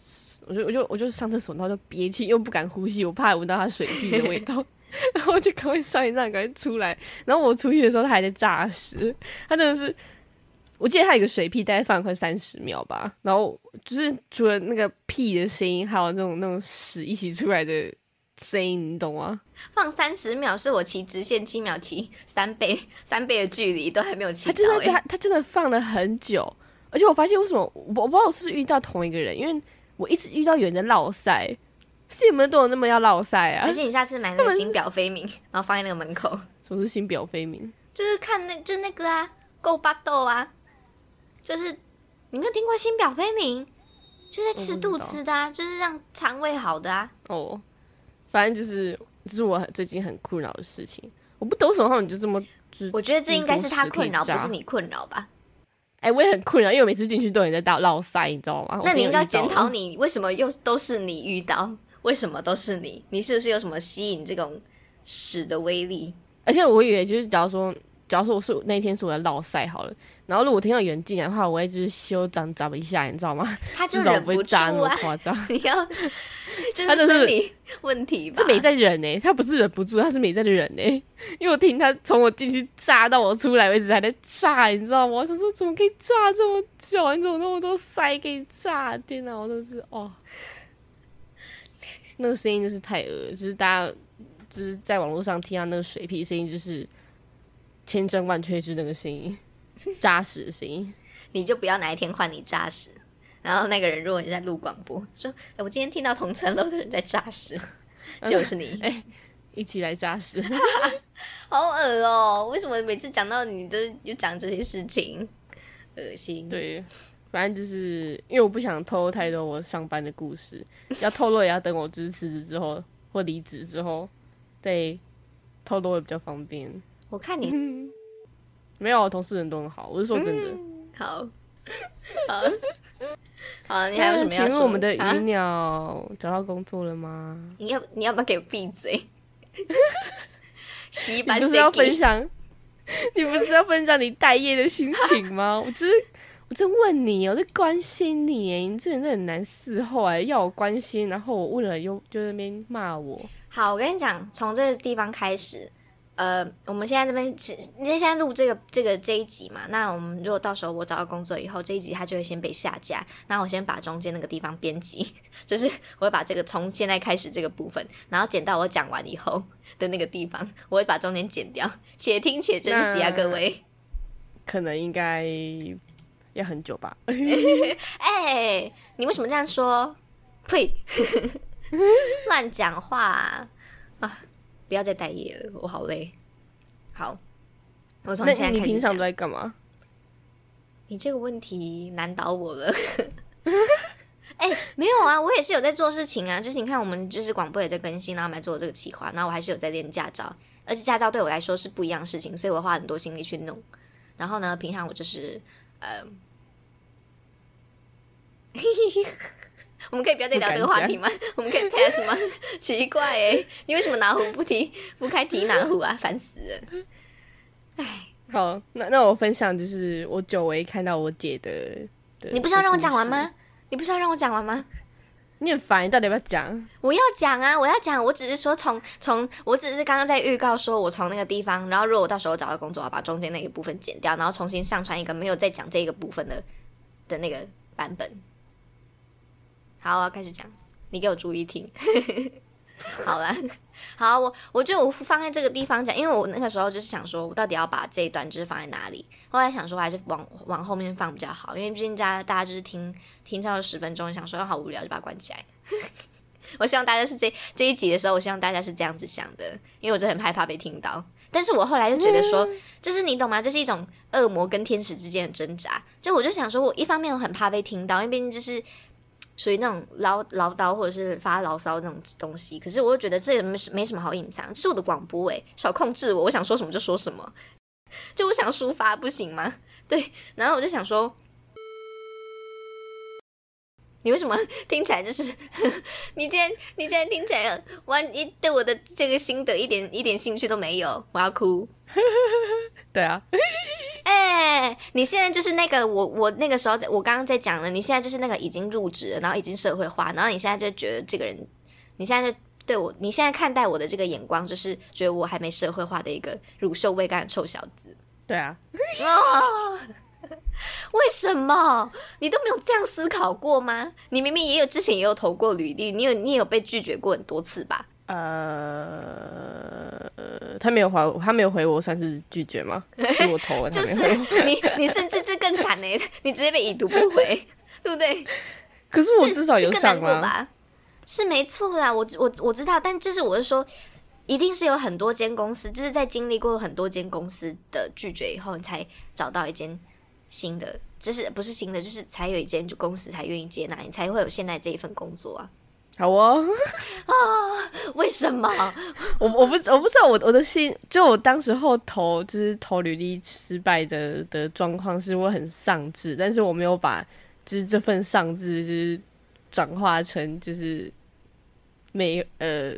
我就我就我就上厕所，然后就憋气，又不敢呼吸，我怕闻到他水屁的味道，然后就赶快上一上，赶快出来。然后我出去的时候，他还在炸屎，他真的是，我记得他有个水屁，大概放了快三十秒吧。然后就是除了那个屁的声音，还有那种那种屎一起出来的声音，你懂吗？放三十秒是我骑直线七秒骑三倍 三倍的距离都还没有骑他真的他他真的放了很久，而且我发现为什么我我不知道我是遇到同一个人，因为我一直遇到有人在落塞，是你们都有那么要落塞啊还？是你下次买那个新表飞鸣，然后放在那个门口，什么是新表飞鸣？就是看那就是那个啊，够巴豆啊，就是你没有听过新表飞鸣，就在吃肚子的啊，就是让肠胃好的啊。哦，反正就是这是我最近很困扰的事情，我不懂为什么他们就这么就我觉得这应该是他困扰，不是你困扰吧？哎、我也很困扰，因为我每次进去都有人在打绕塞，你知道吗？那你应该检讨你为什么又都是你遇到，为什么都是你？你是不是有什么吸引这种屎的威力？而且我以为就是假如说，假如说我是那天是我的绕塞好了，然后如果听到有人进来的话，我会就是修长长一下，你知道吗？他就忍不住啊！夸张。你要这 他就是是生理问题吧他？没在忍呢、他不是忍不住，他是没在忍呢、因为我听他从我进去炸到我出来为止还在炸，你知道吗？我想说怎么可以炸这么久？你怎么那么多塞可以炸？天哪，我真是哦，那个声音就是太恶了，就是大家就是在网络上听到那个水屁声音，就是千真万确是那个声音，扎实的声音。你就不要哪一天换你扎实。然后那个人，如果你在录广播，说：“哎，我今天听到同层楼的人在扎实，就是你，一起来扎实。好恶哦！为什么每次讲到你都就讲这些事情，恶心？对，反正就是因为我不想透露太多我上班的故事，要透露也要等我就是辞职之后或离职之后再透露会比较方便。我看你 没有，同事人都很好，我是说真的。好，好，好，你还有什么要说？请问我们的啊鱼鸟找到工作了吗？你要你要不要给我闭嘴？洗把 你不是要分享？你不是要分享你待业的心情吗？我就是我在问你，我在关心你耶，你这人真的很难伺候哎，要我关心，然后我问了又就在那边骂我。好，我跟你讲，从这个地方开始，呃，我们现在这边只因为现在录这个这个这一集嘛，那我们如果到时候我找到工作以后，这一集它就会先被下架。那我先把中间那个地方编辑，就是我会把这个从现在开始这个部分，然后剪到我讲完以后的那个地方，我会把中间剪掉。且听且珍惜啊，各位！可能应该要很久吧。哎、你为什么这样说？呸！乱讲话啊啊！不要再待业了，我好累。好，我从现在开始你平常都。在干嘛？你这个问题难倒我了。哎、没有啊，我也是有在做事情啊。就是你看，我们就是广播也在更新，然后我们还做这个企划，然后我还是有在练驾照，而且驾照对我来说是不一样的事情，所以我花很多心力去弄。然后呢，平常我就是呃，我们可以不要再聊这个话题吗？我们可以 pass 吗？奇怪哎、你为什么哪壶不提不开提哪壶啊？烦死了！好，那那我分享就是我久违看到我姐的。的你不是要让我讲完？吗？你不是要让我讲完吗？你很烦，你到底要不要讲？我要讲啊，我要讲，我只是说从从，我只是刚刚在预告说，我从那个地方，然后如果我到时候找到工作，我要把中间那一部分剪掉，然后重新上传一个没有再讲这个部分的的那个版本。好，我要开始讲，你给我注意听。好了，好，我我觉得我放在这个地方讲，因为我那个时候就是想说，我到底要把这一段就是放在哪里？后来想说还是往往后面放比较好，因为毕竟大家大家就是听听超过十分钟，想说好无聊就把它关起来。我希望大家是这这一集的时候，我希望大家是这样子想的，因为我真的很害怕被听到。但是我后来又觉得说，就是你懂吗？这是一种恶魔跟天使之间的挣扎。就我就想说，我一方面我很怕被听到，因为毕竟就是属于那种唠唠叨或者是发牢骚那种东西。可是我又觉得这也没没什么好隐藏，是我的广播诶，少控制我，我想说什么就说什么。就我想抒发不行吗？对，然后我就想说，你为什么听起来就是 你今天你今天听起来完一对我的这个心得一点一点兴趣都没有，我要哭。对啊，哎、你现在就是那个我我那个时候在我刚刚在讲了，你现在就是那个已经入职了，然后已经社会化，然后你现在就觉得这个人，你现在就对我，你现在看待我的这个眼光，就是觉得我还没社会化的一个乳臭未干的臭小子。对啊，啊！为什么你都没有这样思考过吗？你明明也有之前也有投过履历，你有你也有被拒绝过很多次吧？呃，他没有回我，他没有回我，算是拒绝吗？是我投了，就是。你你甚至这更惨呢，你直接被已读不回，对不对？可是我至少有上啊。过吧？是没错啦，我我我知道，但就是我是说，一定是有很多间公司，就是在经历过很多间公司的拒绝以后，你才找到一间新的，就是不是新的，就是才有一间公司才愿意接纳你，才会有现在这一份工作啊。好哦，啊为什么？我我不我不知道我我的心，就我当时候投就是投履历失败的的状况，是我很丧志，但是我没有把就是这份丧志就是转化成就是没呃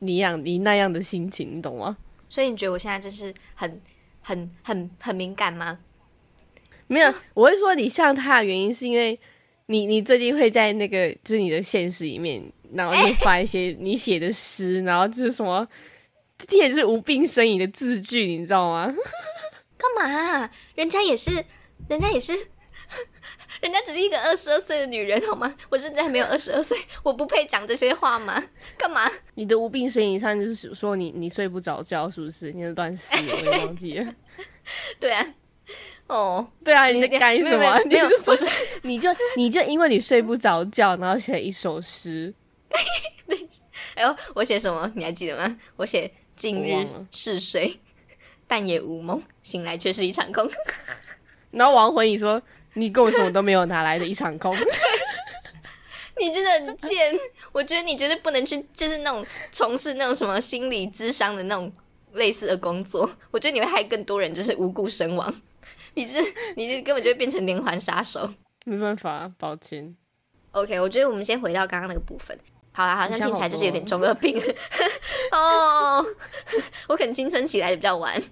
你样你那样的心情，你懂吗？所以你觉得我现在就是很很很很敏感吗？没有，我会说你像他的原因是因为你你最近会在那个就是你的现实里面，然后就发一些你写的诗，然后就是什么，这也是无病呻吟的字句，你知道吗？干嘛？人家也是，人家也是，人家只是一个二十二岁的女人，好吗？我甚至还没有二十二岁，我不配讲这些话吗？干嘛？你的无病呻吟上就是说你你睡不着觉，是不是？你那段诗我也忘记了。对啊，哦，对啊，你在干什么？没有，不是，你就你就因为你睡不着觉，然后写一首诗。哎呦，我写什么？你还记得吗？我写近日是睡。但也无梦，醒来却是一场空。然后王回你说：“你跟我什么都没有拿来的一场空。”你真的很贱！我觉得你绝对不能去，就是那种从事那种什么心理咨商的那种类似的工作。我觉得你会害更多人，就是无故身亡。你这，你这根本就会变成连环杀手。没办法，抱歉。OK，我觉得我们先回到刚刚那个部分。好啦，好像听起来就是有点中二病 哦。我可能青春期来的比较晚，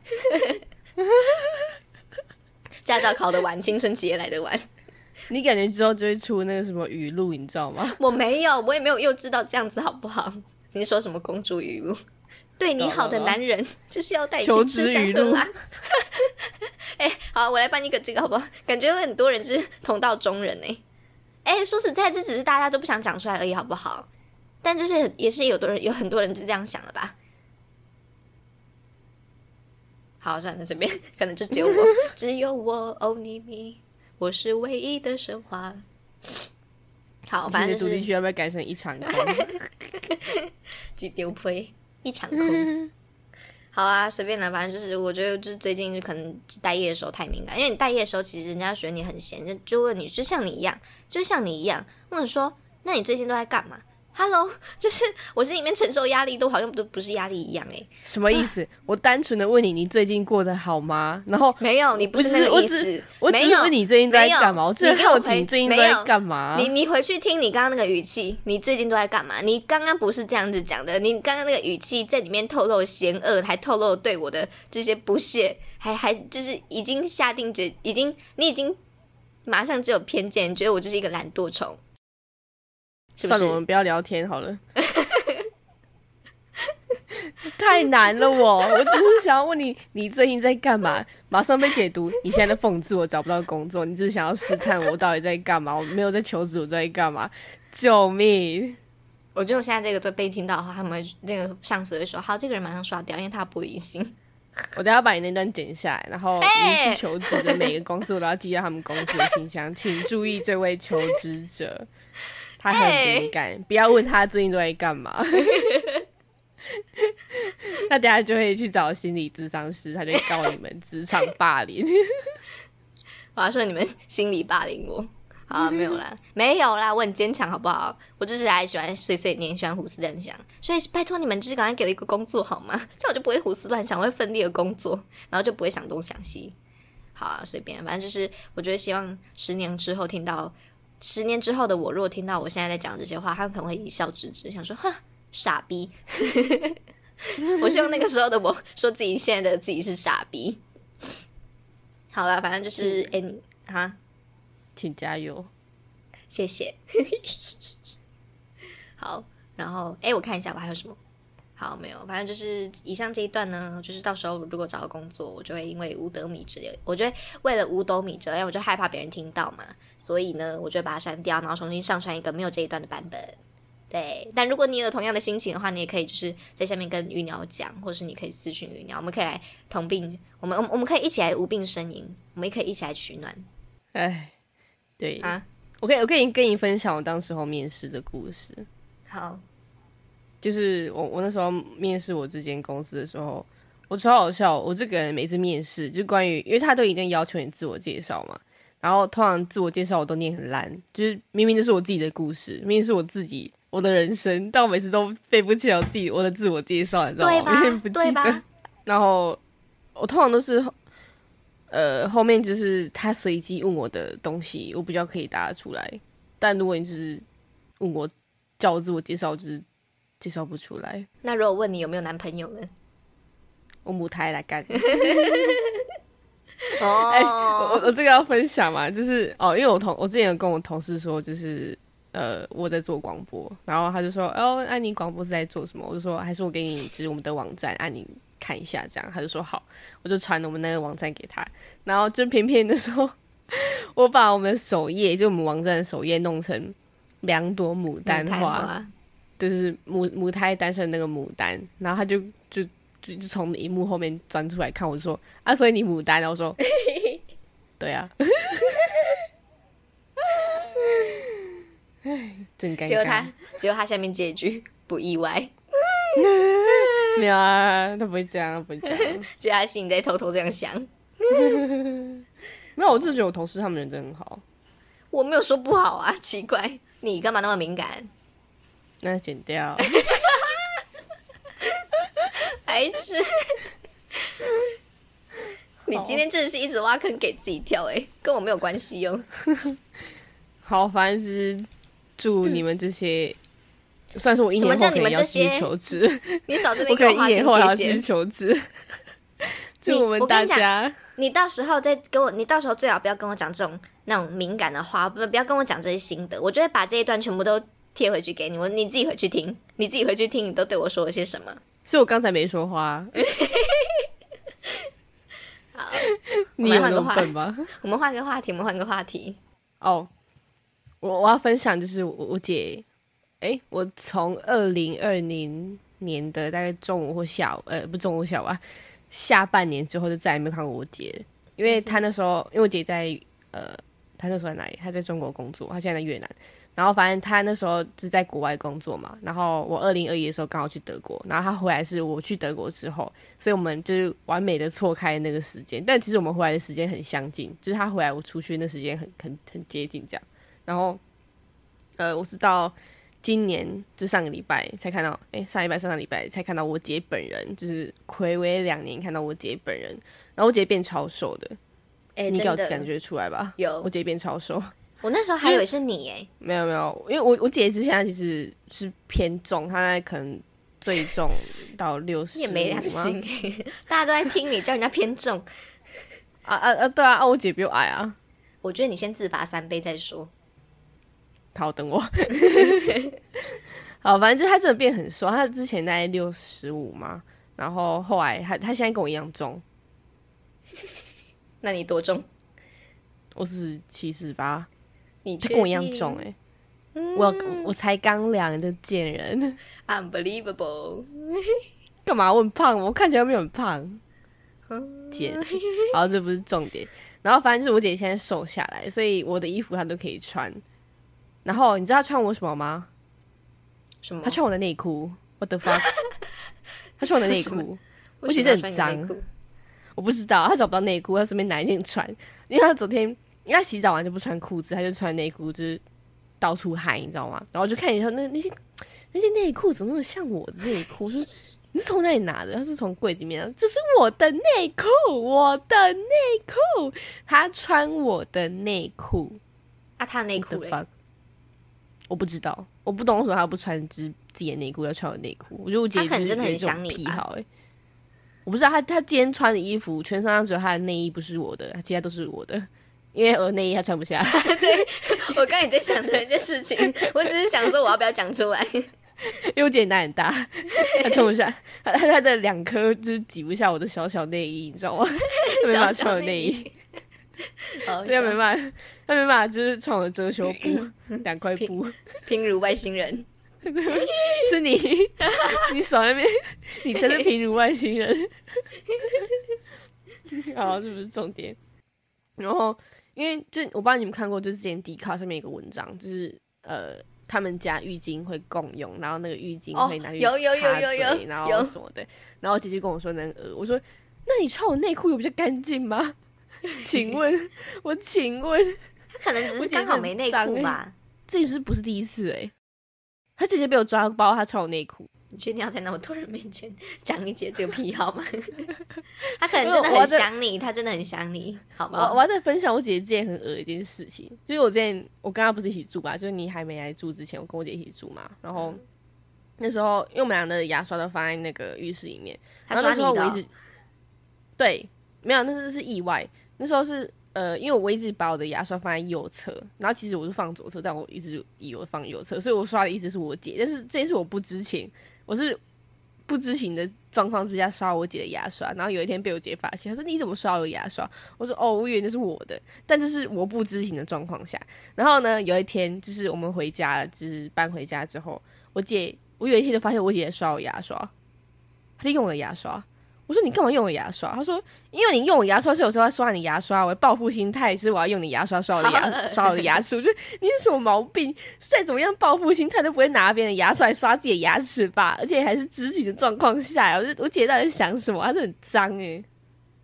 驾照考的晚，青春期也来得晚。你感觉之后就会出那个什么语录，你知道吗？我没有，我也没有幼稚到这样子，好不好？你说什么公主语录？对你好的男人 就是要带你去吃香喝辣。哎，好，我来帮你个这个好不好？感觉有很多人就是同道中人哎。哎，说实在，这只是大家都不想讲出来而已，好不好？但就是也是有的人有很多人是这样想的吧。好，算了，随便，可能就只有我，只有我，Only me，我是唯一的神话。好，反正主题曲要不要改成一场空？几丢呸，一场 空。好啊，随便啦，反正就是我觉得，就是最近就可能待业的时候太敏感，因为你待业的时候，其实人家觉得你很闲，就就问你，就像你一样，就像你一样，问说，那你最近都在干嘛？Hello，就是我心里面承受压力都好像都不是压力一样哎，什么意思？我单纯的问你，你最近过得好吗？然后没有，你不是那个意思。我只是问你最近在干嘛？我只是好奇你最近在干嘛？你你回去听你刚刚那个语气，你最近都在干嘛？你刚刚不是这样子讲的，你刚刚那个语气在里面透露嫌恶，还透露对我的这些不屑，还还就是已经下定决，已经你已经马上就有偏见，觉得我就是一个懒惰虫。算了，我们不要聊天好了。太难了，我我只是想要问你，你最近在干嘛？马上被解读，你现在在讽刺我找不到工作，你只是想要试探我到底在干嘛？我没有在求职，我在干嘛？救命！我觉得我现在这个都被听到的话，他们那个上司会说：“好，这个人马上刷掉，因为他不理性。”我等下把你那段剪下来，然后 你去求职的每个公司，我都要寄到他们公司的信箱，请注意这位求职者。他很敏感，不要问他最近都在干嘛。他等下就会去找心理咨商师，他就告你们职场霸凌。我要说你们心理霸凌我，好没有啦，没有啦，我很坚强，好不好？我就是还喜欢碎碎念，喜欢胡思乱想，所以拜托你们，就是赶快给我一个工作好吗？这样我就不会胡思乱想，我会奋力的工作，然后就不会想东想西。好啊，随便，反正就是我觉得希望十年之后听到。十年之后的我，如果听到我现在在讲这些话，他们可能会一笑置之，想说：“哼，傻逼。”我希望那个时候的我说自己现在的自己是傻逼。好了，反正就是哎，哈，请加油，谢谢。好，然后哎，我看一下我还有什么。好，没有，反正就是以上这一段呢，就是到时候如果找到工作，我就会因为五斗米折，我觉得为了五斗米折腰，我就害怕别人听到嘛，所以呢，我就把它删掉，然后重新上传一个没有这一段的版本。对，但如果你有同样的心情的话，你也可以就是在下面跟鱼鸟讲，或者是你可以咨询鱼鸟，我们可以来同病，我们我我们可以一起来无病呻吟，我们也可以一起来取暖。哎，对啊，我可以我可以跟你分享我当时候面试的故事。好。就是我，我那时候面试我这间公司的时候，我超好笑。我这个人每次面试，就关于，因为他都一定要求你自我介绍嘛。然后通常自我介绍我都念很烂，就是明明就是我自己的故事，明明是我自己我的人生，但我每次都背不起来我自己我的自我介绍，你知道吗？对吧？对吧？然后我通常都是，呃，后面就是他随机问我的东西，我比较可以答得出来。但如果你就是问我叫我自我介绍，就是。介绍不出来。那如果问你有没有男朋友呢？我母胎来干。哦，我我这个要分享嘛，就是哦，因为我同我之前有跟我同事说，就是呃我在做广播，然后他就说哦，那你广播是在做什么？我就说还是我给你就是我们的网站，按你看一下这样。他就说好，我就传我们那个网站给他，然后就偏偏的时候，我把我们首页就我们网站的首页弄成两朵牡丹花，就是母母胎单身那个牡丹，然后他就就就就从荧幕后面钻出来看我说啊，所以你牡丹？然后我说 对啊。唉，真尴尬。结果他，结果他下面接一句 不意外。没有啊，他不会这样，不会这样。结果他心里在偷偷这样想。没有，我就是觉得我同事他们人真很好。我没有说不好啊，奇怪，你干嘛那么敏感？那剪掉。白痴！你今天真的是一直挖坑给自己跳哎，跟我没有关系哟。好，反正是。祝你们这些，算是我一年后可以要去求职。你少这边给我一年后要去求职。祝我们大家，你到时候再跟我，你到时候最好不要跟我讲这种那种敏感的话，不不要跟我讲这些心得。我就会把这一段全部都贴回去给你，我你自己回去听，你自己回去听，你都对我说了些什么？是我刚才没说话。好，我们换个话题 我们换个话题，我们换个话题。哦。我我要分享就是我我姐，哎，我从二零二零年的大概中午或下午，呃，不中午下午啊，下半年之后就再也没有看过我姐，因为她那时候，因为我姐在呃，他那时候在哪里？他在中国工作，他现在在越南。然后反正他那时候是在国外工作嘛。然后我二零二一的时候刚好去德国，然后他回来是我去德国之后，所以我们就是完美的错开那个时间。但其实我们回来的时间很相近，就是他回来我出去那时间很很很接近这样。然后，呃，我是到今年就上个礼拜才看到，哎，上礼拜、上上礼拜才看到我姐本人，就是暌违两年看到我姐本人，然后我姐变超瘦的，哎，你有感觉出来吧？有，我姐变超瘦。我那时候还以为是你，哎，没有没有，因为我我姐之前其实是偏重，她在可能最重到 六十，也没良心，大家都在听你叫人家偏重，啊啊啊！对啊，啊我姐比我矮啊，我觉得你先自罚三杯再说。好，等我。好，反正就她真的变很瘦，她之前大概六十五嘛，然后后来她她现在跟我一样重。那你多重？我是七十八，你就跟我一样重哎。我我才刚量的贱人，unbelievable。干嘛？我很胖，我看起来没有很胖。贱。好，这不是重点。然后反正就是我姐现在瘦下来，所以我的衣服她都可以穿。然后你知道她穿我什么吗？什么？她穿我的内裤。我的 fuck！他穿我的内裤，我觉得很脏。我不知道，他找不到内裤，他顺便拿一件穿。因为他昨天，因为他洗澡完就不穿裤子，他就穿内裤，就是到处嗨，你知道吗？然后就看你说那那些那些内裤怎么那么像我的内裤？说 你是从哪里拿的？他是从柜子里面，这是我的内裤，我的内裤。他穿我的内裤啊，他内裤嘞。我不知道，我不懂为什么他不穿自自己的内裤，要穿我内裤。我觉得我姐可能真的很想你癖好哎，我不知道他他今天穿的衣服，全身上只有他的内衣不是我的，其他都是我的，因为我内衣他穿不下。对 我刚才在想的一件事情，我只是想说我要不要讲出来，因为我姐奶很大，他穿不下，他他的两颗就是挤不下我的小小内衣，你知道吗？没办法穿我内衣。对啊，没办法，他没办法，就是穿我的遮羞布，两块布，平如外星人，是你，你手那边，你真的平如外星人。好，这不是重点。然后，因为就我不知道你们看过，就是之前迪卡上面一个文章，就是呃，他们家浴巾会共用，然后那个浴巾可以拿去擦嘴，然后什么的。然后姐姐跟我说那呃，我说那你穿我内裤有比较干净吗？请问，我请问，他可能只是刚好没内裤吧？这不是不是第一次哎，他姐姐被我抓包，他穿我内裤。你确定要在那么多人面前讲你姐这个癖好吗？他可能真的很想你，他真的很想你，好吗？我要再分享我姐姐之前很恶一件事情，就是我之前我跟她不是一起住吧？就是你还没来住之前，我跟我姐一起住嘛。然后那时候，因为我们俩的牙刷都放在那个浴室里面，然后那时候我一直对，没有，那是是意外。那时候是呃，因为我一直把我的牙刷放在右侧，然后其实我是放左侧，但我一直以为放右侧，所以我刷的一直是我姐，但是这件事我不知情，我是不知情的状况之下刷我姐的牙刷，然后有一天被我姐发现，她说你怎么刷我的牙刷？我说哦，我以为那是我的，但这是我不知情的状况下。然后呢，有一天就是我们回家了，就是搬回家之后，我姐我有一天就发现我姐在刷我牙刷，她就用我的牙刷。我说你干嘛用我牙刷？他说因为你用我牙刷是有时候要刷你牙刷，我的报复心态是我要用你牙刷刷我的牙 刷我的牙齿。我觉得你是什么毛病？再怎么样报复心态都不会拿别人的牙刷来刷自己的牙齿吧？而且还是知己的状况下，我就我姐到底在想什么？她是很脏诶。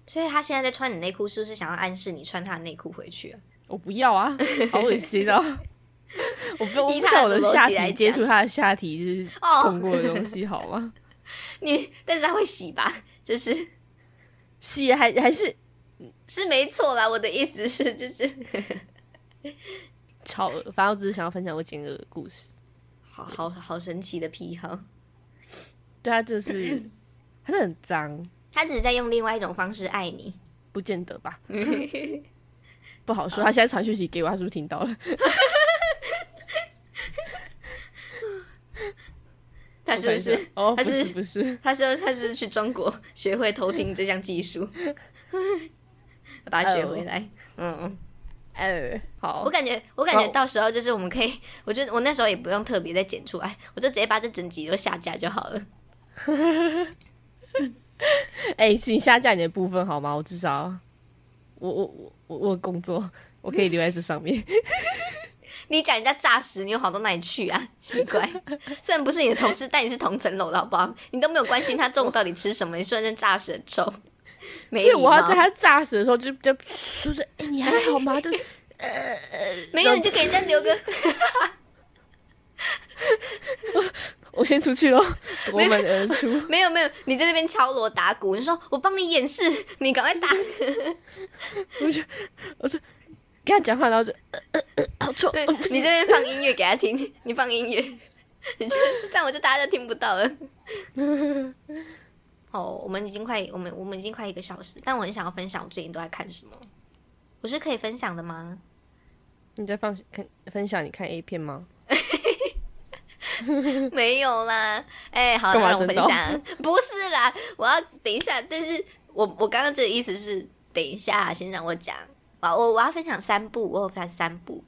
所以她现在在穿你内裤，是不是想要暗示你穿她的内裤回去啊？我不要啊，好恶心哦！我不用在我的下体接触她的下体，就是碰过的东西，好吗？你但是她会洗吧？就是洗还还是是没错啦，我的意思是就是超恶，反正我只是想要分享我捡恶的故事，好好好神奇的癖好。对他就是 他是很脏，他只是在用另外一种方式爱你，不见得吧？不好说。他现在传讯息给我，他是不是听到了？他是不是？哦，他是不是？他说他是去中国 学会偷听这项技术，把它学回来。嗯，呃，好。我感觉，我感觉到时候就是我们可以，我觉得我那时候也不用特别再剪出来，我就直接把这整集都下架就好了。哎，请下架你的部分好吗？我至少，我我我我我工作，我可以留在这上面。你讲人家诈尸，你有好到哪里去啊？奇怪，虽然不是你的同事，但你是同层楼的好不好？你都没有关心他中午到底吃什么，你说人家诈食臭，没有。我要在他诈死的时候就就就是，哎，你还好吗？就呃，没有你就给人家留个。我先出去喽，夺门而出。没有没有，你在那边敲锣打鼓，你说我帮你演示，你赶快打。我就，我说。跟他讲话，然后就 好臭。对你这边放音乐给他听，你放音乐，你就是这样，我就大家就听不到了。哦，我们已经快，我们我们已经快一个小时，但我很想要分享我最近都在看什么，我是可以分享的吗？你在放看分享你看 A 片吗？没有啦，哎，好，让我分享。不是啦，我要等一下，但是我我刚刚这个意思是等一下，先让我讲。我我我要分享三部，我有分三部。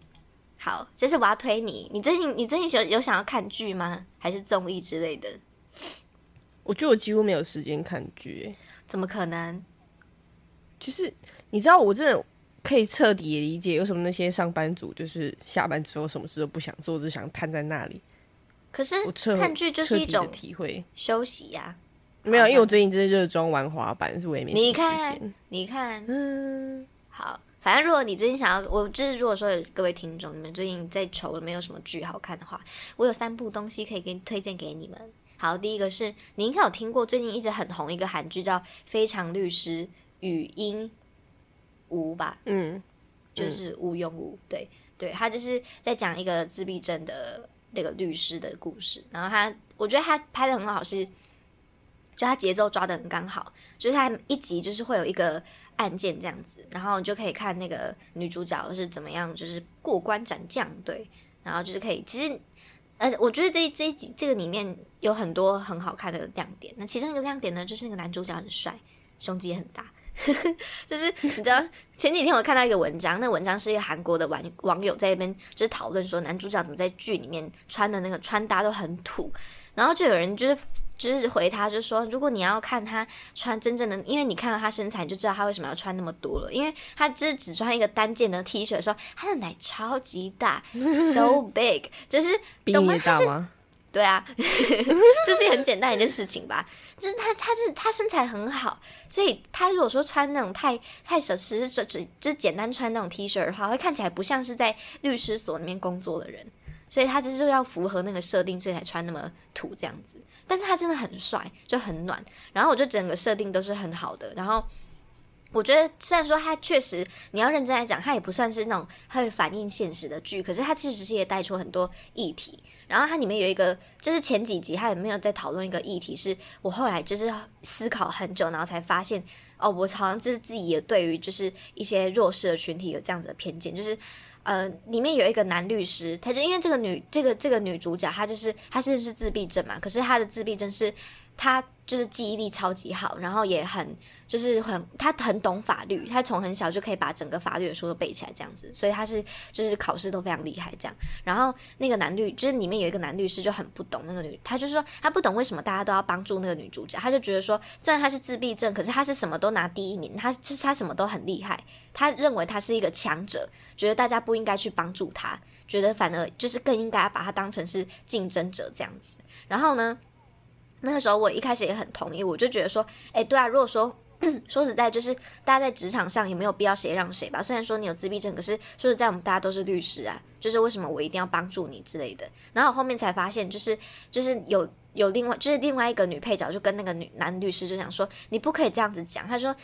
好，这是我要推你。你最近你最近有有想要看剧吗？还是综艺之类的？我觉得我几乎没有时间看剧。怎么可能？就是你知道，我真的可以彻底理解，为什么那些上班族就是下班之后什么事都不想做，只想瘫在那里。可是看剧就是一种体会休息呀。没有，因为我最近真的热衷玩滑板，是为免你看，你看，嗯，好。反正如果你最近想要，我就是如果说有各位听众，你们最近在愁没有什么剧好看的话，我有三部东西可以给推荐给你们。好，第一个是你应该有听过最近一直很红一个韩剧叫《非常律师语音吴》吧？嗯，就是吴庸吴，对对，他就是在讲一个自闭症的那个律师的故事。然后他，我觉得他拍的很好，是就他节奏抓的很刚好，就是他一集就是会有一个。案件这样子，然后就可以看那个女主角是怎么样，就是过关斩将，对，然后就是可以，其实，呃，我觉得这这一集这个里面有很多很好看的亮点。那其中一个亮点呢，就是那个男主角很帅，胸肌很大，就是你知道，前几天我看到一个文章，那文章是一个韩国的网网友在那边就是讨论说，男主角怎么在剧里面穿的那个穿搭都很土，然后就有人就是。就是回他，就说如果你要看他穿真正的，因为你看到他身材，你就知道他为什么要穿那么多了。因为他就是只穿一个单件的 T 恤的时候，他的奶超级大，so big，就是比你大吗？对啊，这是很简单一件事情吧。就是他，他是他身材很好，所以他如果说穿那种太太奢侈，就只就简单穿那种 T 恤的话，会看起来不像是在律师所里面工作的人。所以他就是要符合那个设定，所以才穿那么土这样子。但是他真的很帅，就很暖。然后我就整个设定都是很好的。然后我觉得虽然说他确实你要认真来讲，他也不算是那种会反映现实的剧，可是他其实是也带出很多议题。然后它里面有一个，就是前几集它也没有在讨论一个议题，是我后来就是思考很久，然后才发现，哦，我好像就是自己也对于就是一些弱势的群体有这样子的偏见，就是呃，里面有一个男律师，他就因为这个女这个这个女主角，她就是她是是自闭症嘛，可是她的自闭症是她就是记忆力超级好，然后也很。就是很，他很懂法律，他从很小就可以把整个法律的书都背起来，这样子，所以他是就是考试都非常厉害这样。然后那个男律，就是里面有一个男律师就很不懂那个女，他就说他不懂为什么大家都要帮助那个女主角，他就觉得说虽然他是自闭症，可是他是什么都拿第一名，他其实他什么都很厉害，他认为他是一个强者，觉得大家不应该去帮助他，觉得反而就是更应该把他当成是竞争者这样子。然后呢，那个时候我一开始也很同意，我就觉得说，哎，对啊，如果说。说实在，就是大家在职场上也没有必要谁让谁吧。虽然说你有自闭症，可是说实在，我们大家都是律师啊。就是为什么我一定要帮助你之类的。然后我后面才发现，就是就是有有另外就是另外一个女配角就跟那个女男律师就想说，你不可以这样子讲。他说。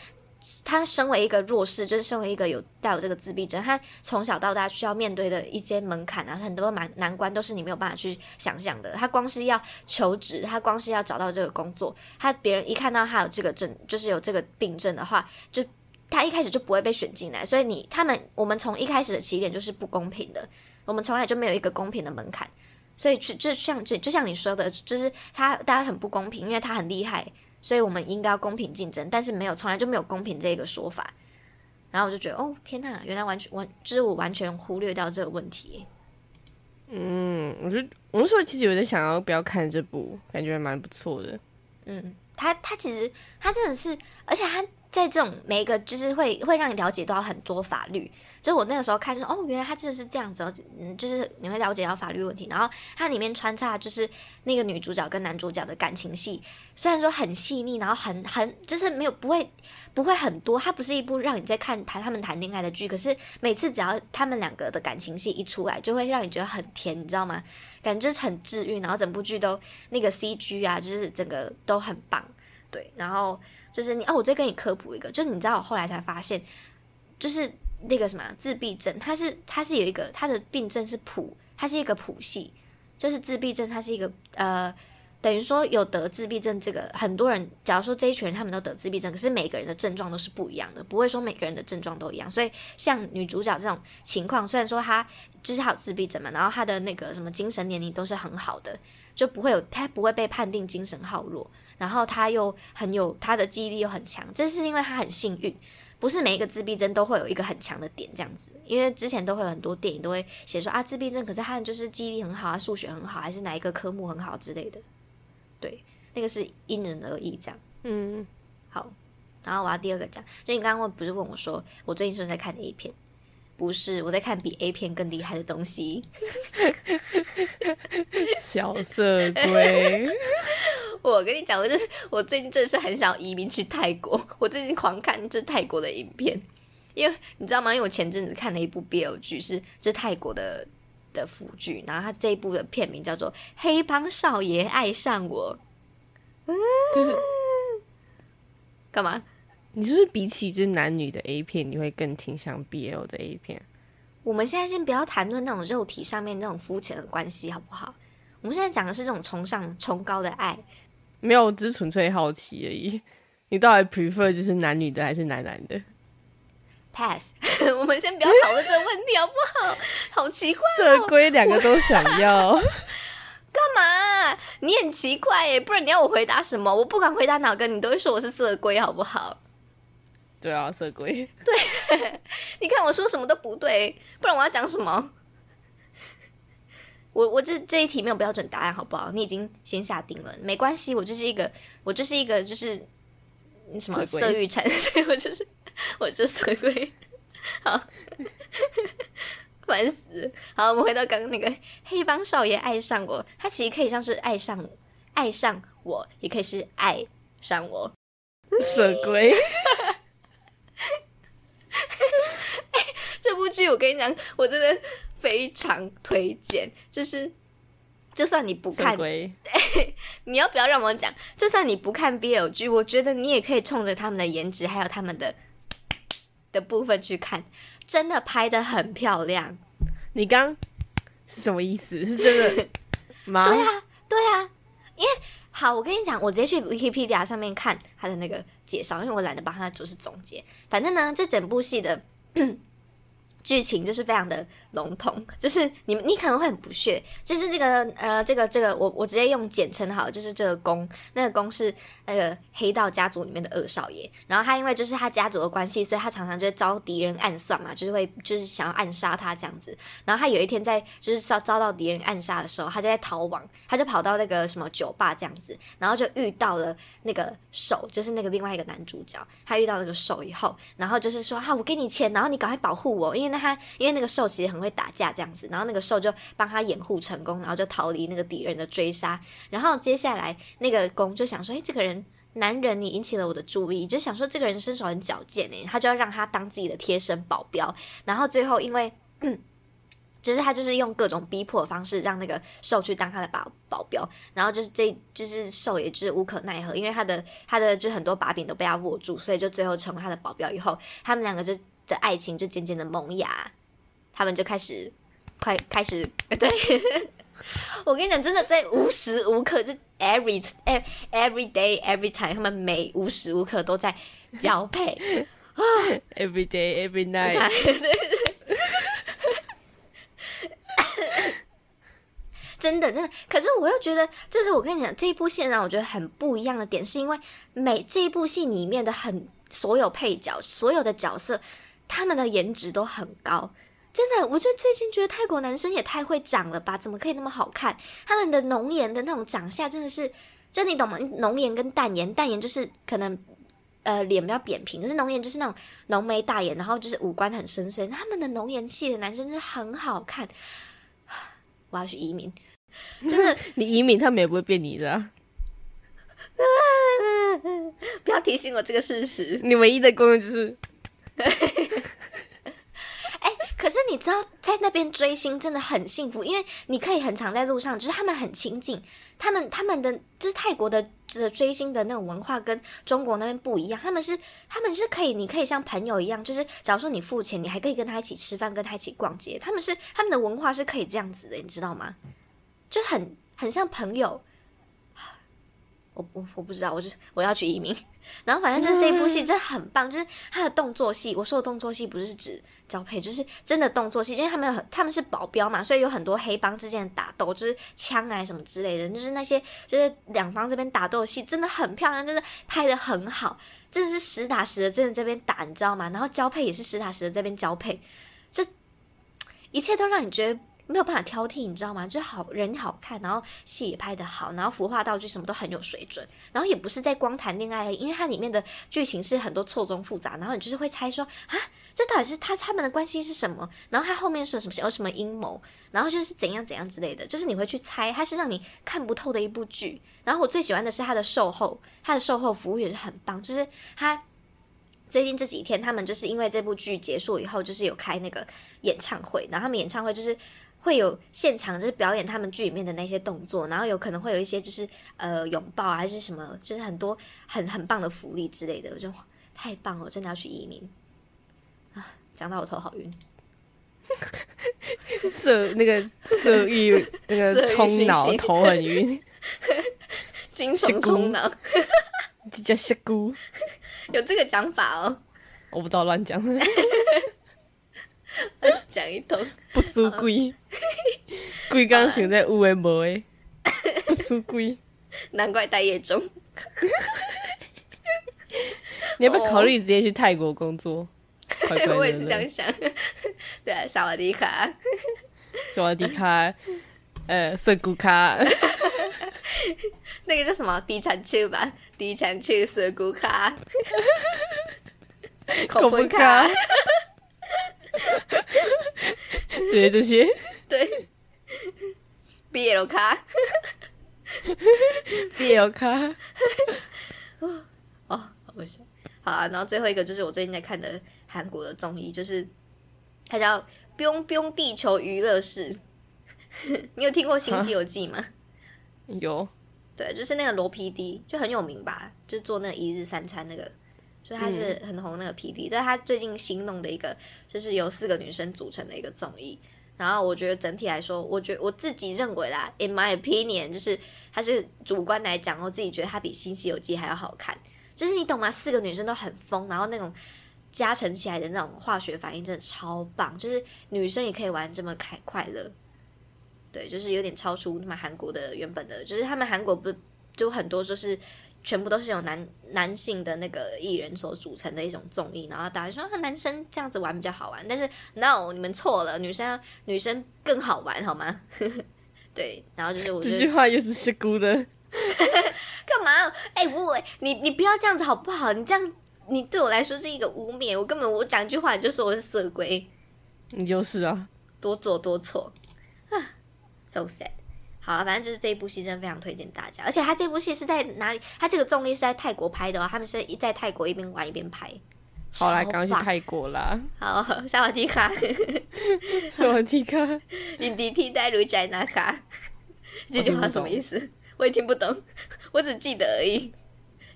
他身为一个弱势，就是身为一个有带有这个自闭症，他从小到大需要面对的一些门槛啊，很多难难关都是你没有办法去想象的。他光是要求职，他光是要找到这个工作，他别人一看到他有这个症，就是有这个病症的话，就他一开始就不会被选进来。所以你他们我们从一开始的起点就是不公平的，我们从来就没有一个公平的门槛。所以去就像就就像你说的，就是他大家很不公平，因为他很厉害。所以我们应该要公平竞争，但是没有，从来就没有公平这个说法。然后我就觉得，哦，天呐，原来完全完，就是我完全忽略掉这个问题。嗯，我觉得我那时候其实有点想要不要看这部，感觉蛮不错的。嗯，他他其实他真的是，而且他在这种每一个就是会会让你了解到很多法律。就我那个时候看说，哦，原来他真的是这样子，嗯，就是你会了解到法律问题。然后它里面穿插就是那个女主角跟男主角的感情戏，虽然说很细腻，然后很很就是没有不会不会很多，它不是一部让你在看谈他们谈恋爱的剧。可是每次只要他们两个的感情戏一出来，就会让你觉得很甜，你知道吗？感觉就是很治愈，然后整部剧都那个 C G 啊，就是整个都很棒，对。然后就是你哦，我再跟你科普一个，就是你知道我后来才发现，就是。那个什么自闭症，它是它是有一个它的病症是谱，它是一个谱系，就是自闭症，它是一个呃，等于说有得自闭症这个很多人，假如说这一群人他们都得自闭症，可是每个人的症状都是不一样的，不会说每个人的症状都一样，所以像女主角这种情况，虽然说她就是她有自闭症嘛，然后她的那个什么精神年龄都是很好的，就不会有她不会被判定精神好弱，然后她又很有她的记忆力又很强，这是因为她很幸运。不是每一个自闭症都会有一个很强的点这样子，因为之前都会有很多电影都会写说啊自闭症，可是他就是记忆力很好啊，数学很好，还是哪一个科目很好之类的。对，那个是因人而异这样。嗯，好。然后我要第二个讲，就你刚刚问不是问我说我最近是不是在看 A 片？不是，我在看比 A 片更厉害的东西。小色鬼。我跟你讲，我就是我最近真的是很想移民去泰国。我最近狂看这泰国的影片，因为你知道吗？因为我前阵子看了一部 BL 剧，是这泰国的的腐剧，然后它这一部的片名叫做《黑帮少爷爱上我》。就是干嘛？你就是比起就是男女的 A 片，你会更倾向 BL 的 A 片？我们现在先不要谈论那种肉体上面那种肤浅的关系，好不好？我们现在讲的是这种崇尚崇高的爱。没有，只是纯粹好奇而已。你到底 prefer 就是男女的还是男男的？Pass，我们先不要讨论这个问题好不好？好奇怪，色龟两个都想要，干嘛？你很奇怪耶，不然你要我回答什么？我不管回答哪个，你都会说我是色龟，好不好？对啊，色鬼。对，你看我说什么都不对，不然我要讲什么？我我这这一题没有标准答案，好不好？你已经先下定了，没关系。我就是一个，我就是一个，就是什么色欲产，所 以我就是我就是色鬼。好，烦死。好，我们回到刚刚那个黑帮少爷爱上我，他其实可以像是爱上爱上我，也可以是爱上我。色鬼。这部剧我跟你讲，我真的。非常推荐，就是就算你不看，你要不要让我讲？就算你不看 BL 剧，我觉得你也可以冲着他们的颜值，还有他们的 的部分去看，真的拍的很漂亮。你刚是什么意思？是真的 吗？对啊，对啊，因为好，我跟你讲，我直接去 Wikipedia 上面看他的那个介绍，因为我懒得帮他就是总结。反正呢，这整部戏的。剧情就是非常的笼统，就是你你可能会很不屑，就是这个呃这个这个我我直接用简称好，就是这个公那个公是那个黑道家族里面的二少爷，然后他因为就是他家族的关系，所以他常常就遭敌人暗算嘛，就是会就是想要暗杀他这样子，然后他有一天在就是遭遭到敌人暗杀的时候，他就在逃亡，他就跑到那个什么酒吧这样子，然后就遇到了那个兽，就是那个另外一个男主角，他遇到那个兽以后，然后就是说哈我给你钱，然后你赶快保护我，因为。那他因为那个兽其实很会打架这样子，然后那个兽就帮他掩护成功，然后就逃离那个敌人的追杀。然后接下来那个公就想说：“哎，这个人男人，你引起了我的注意，就想说这个人身手很矫健诶，他就要让他当自己的贴身保镖。然后最后因为 就是他就是用各种逼迫的方式让那个兽去当他的保保镖，然后就是这就是兽也就是无可奈何，因为他的他的就很多把柄都被他握住，所以就最后成为他的保镖。以后他们两个就。的爱情就渐渐的萌芽，他们就开始快开始 对，我跟你讲，真的在无时无刻就 every every day every time，他们每无时无刻都在交配 啊，every day every night，真的真的，可是我又觉得，就是我跟你讲，这一部戏让我觉得很不一样的点，是因为每这一部戏里面的很所有配角，所有的角色。他们的颜值都很高，真的，我就最近觉得泰国男生也太会长了吧？怎么可以那么好看？他们的浓颜的那种长相真的是，就你懂吗？浓颜跟淡颜，淡颜就是可能呃脸比较扁平，可是浓颜就是那种浓眉大眼，然后就是五官很深邃。他们的浓颜系的男生真的很好看。我要去移民，真的，你移民他们也不会变你的。不要提醒我这个事实。你唯一的功用就是。可是你知道，在那边追星真的很幸福，因为你可以很常在路上，就是他们很亲近，他们他们的就是泰国的的追星的那种文化跟中国那边不一样，他们是他们是可以，你可以像朋友一样，就是假如说你付钱，你还可以跟他一起吃饭，跟他一起逛街，他们是他们的文化是可以这样子的，你知道吗？就很很像朋友。我我我不知道，我就我要去移民。然后反正就是这部戏真的很棒，就是他的动作戏。我说的动作戏不是指交配，就是真的动作戏。因为他们有很他们是保镖嘛，所以有很多黑帮之间的打斗，就是枪啊什么之类的，就是那些就是两方这边打斗戏真的很漂亮，真的拍的很好，真的是实打实的，真的这边打，你知道吗？然后交配也是实打实的这边交配，这一切都让你觉得。没有办法挑剔，你知道吗？就好人好看，然后戏也拍得好，然后服化道具什么都很有水准，然后也不是在光谈恋爱，因为它里面的剧情是很多错综复杂，然后你就是会猜说啊，这到底是他他们的关系是什么？然后他后面是什么有什么阴谋？然后就是怎样怎样之类的，就是你会去猜，它是让你看不透的一部剧。然后我最喜欢的是他的售后，他的售后服务也是很棒，就是他。最近这几天，他们就是因为这部剧结束以后，就是有开那个演唱会，然后他们演唱会就是。会有现场就是表演他们剧里面的那些动作，然后有可能会有一些就是呃拥抱啊，还是什么，就是很多很很棒的福利之类的，我就太棒了，我真的要去移民啊！讲到我头好晕，色那个色欲那个冲脑，头很晕，精神冲脑，叫香菇，有这个讲法哦，我不知道乱讲。讲一通不输鬼，鬼刚想在有诶无诶，不输鬼，难怪待业中。你要不要考虑直接去泰国工作？我也是这样想。对啊，萨瓦迪卡，萨瓦迪卡，呃，涩谷卡，那个叫什么？地产区吧？地产区涩谷卡，口红卡。这些这些，对，BL 卡，BL 卡，哦，好不行，好啊。然后最后一个就是我最近在看的韩国的综艺，就是它叫《biong biong 地球娱乐室》。你有听过《新西游记》吗？有，对，就是那个罗 PD，就很有名吧，就是做那一日三餐那个。就他是很红那个 PT，但他最近新弄的一个，就是由四个女生组成的一个综艺。然后我觉得整体来说，我觉我自己认为啦，in my opinion，就是他是主观来讲，我自己觉得他比《新西游记》还要好看。就是你懂吗？四个女生都很疯，然后那种加成起来的那种化学反应真的超棒，就是女生也可以玩这么开快乐。对，就是有点超出他们韩国的原本的，就是他们韩国不就很多就是全部都是由男男性的那个艺人所组成的一种综艺，然后大家说男生这样子玩比较好玩，但是 no，你们错了，女生女生更好玩好吗？对，然后就是我这句话也是是姑的，干嘛？哎，我你你不要这样子好不好？你这样你对我来说是一个污蔑，我根本我讲一句话你就说我是色鬼，你就是啊，多做多错啊。So sad，好了，反正就是这一部戏真的非常推荐大家，而且他这部戏是在哪里？他这个综艺是在泰国拍的哦，他们是在泰国一边玩一边拍。好啦，刚去泰国啦。好，萨瓦迪卡，萨瓦迪卡，印地替代如宅纳卡，这句话什么意思？我也听不懂，我只记得而已，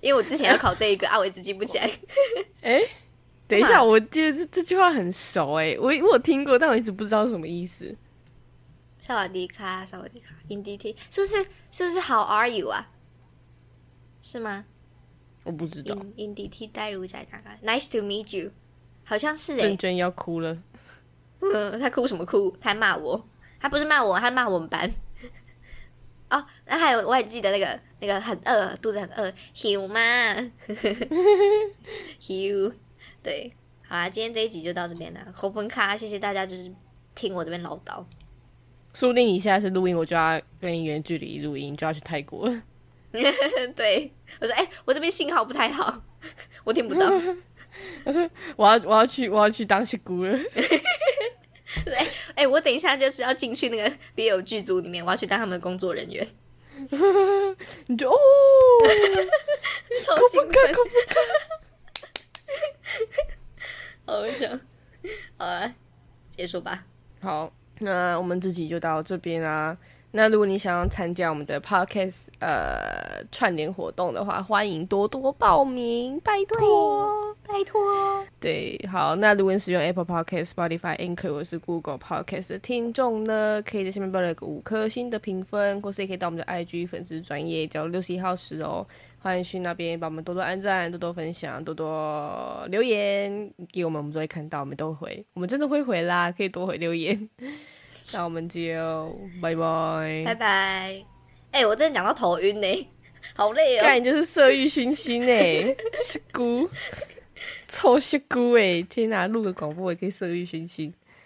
因为我之前要考这一个，啊，我一直记不起来。哎，等一下，我记得这这句话很熟哎，我我听过，但我一直不知道什么意思。萨瓦迪卡，萨瓦迪卡，in D T，是不是？是不是？How are you 啊？是吗？我不知道。in D T 代入在哪个？Nice to meet you，好像是哎。娟娟要哭了。嗯，他哭什么哭？他骂我，他不是骂我，他骂我们班。哦，那还有，我还记得那个那个很饿，肚子很饿，Hugh 吗？Hugh，对，好啦，今天这一集就到这边了。红粉卡，谢谢大家，就是听我这边唠叨。说不定你现在是录音，我就要跟你远距离录音，就要去泰国了。对，我说，哎，我这边信号不太好，我听不到。我说，我要，我要去，我要去当西姑了。哎哎，我等一下就是要进去那个别有剧组里面，我要去当他们的工作人员。你就哦，超兴奋，好想，好了，结束吧。好。那我们自己就到这边啊。那如果你想要参加我们的 podcast 呃串联活动的话，欢迎多多报名，拜托拜托。对，好，那如果你使用 Apple Podcast、Spotify、Anchor 或是 Google Podcast 的听众呢，可以在下面报了一个五颗星的评分，或是也可以到我们的 IG 粉丝专业叫六十一号十哦。欢迎去那边帮我们多多按赞、多多分享、多多留言给我们，我们都会看到，我们都会，我们真的会回啦，可以多回留言。那我们就拜拜，拜拜。哎，我真的讲到头晕呢，好累哦。干就是色欲熏心哎，是姑，臭是姑哎！天哪，录个广播也可以色欲熏心。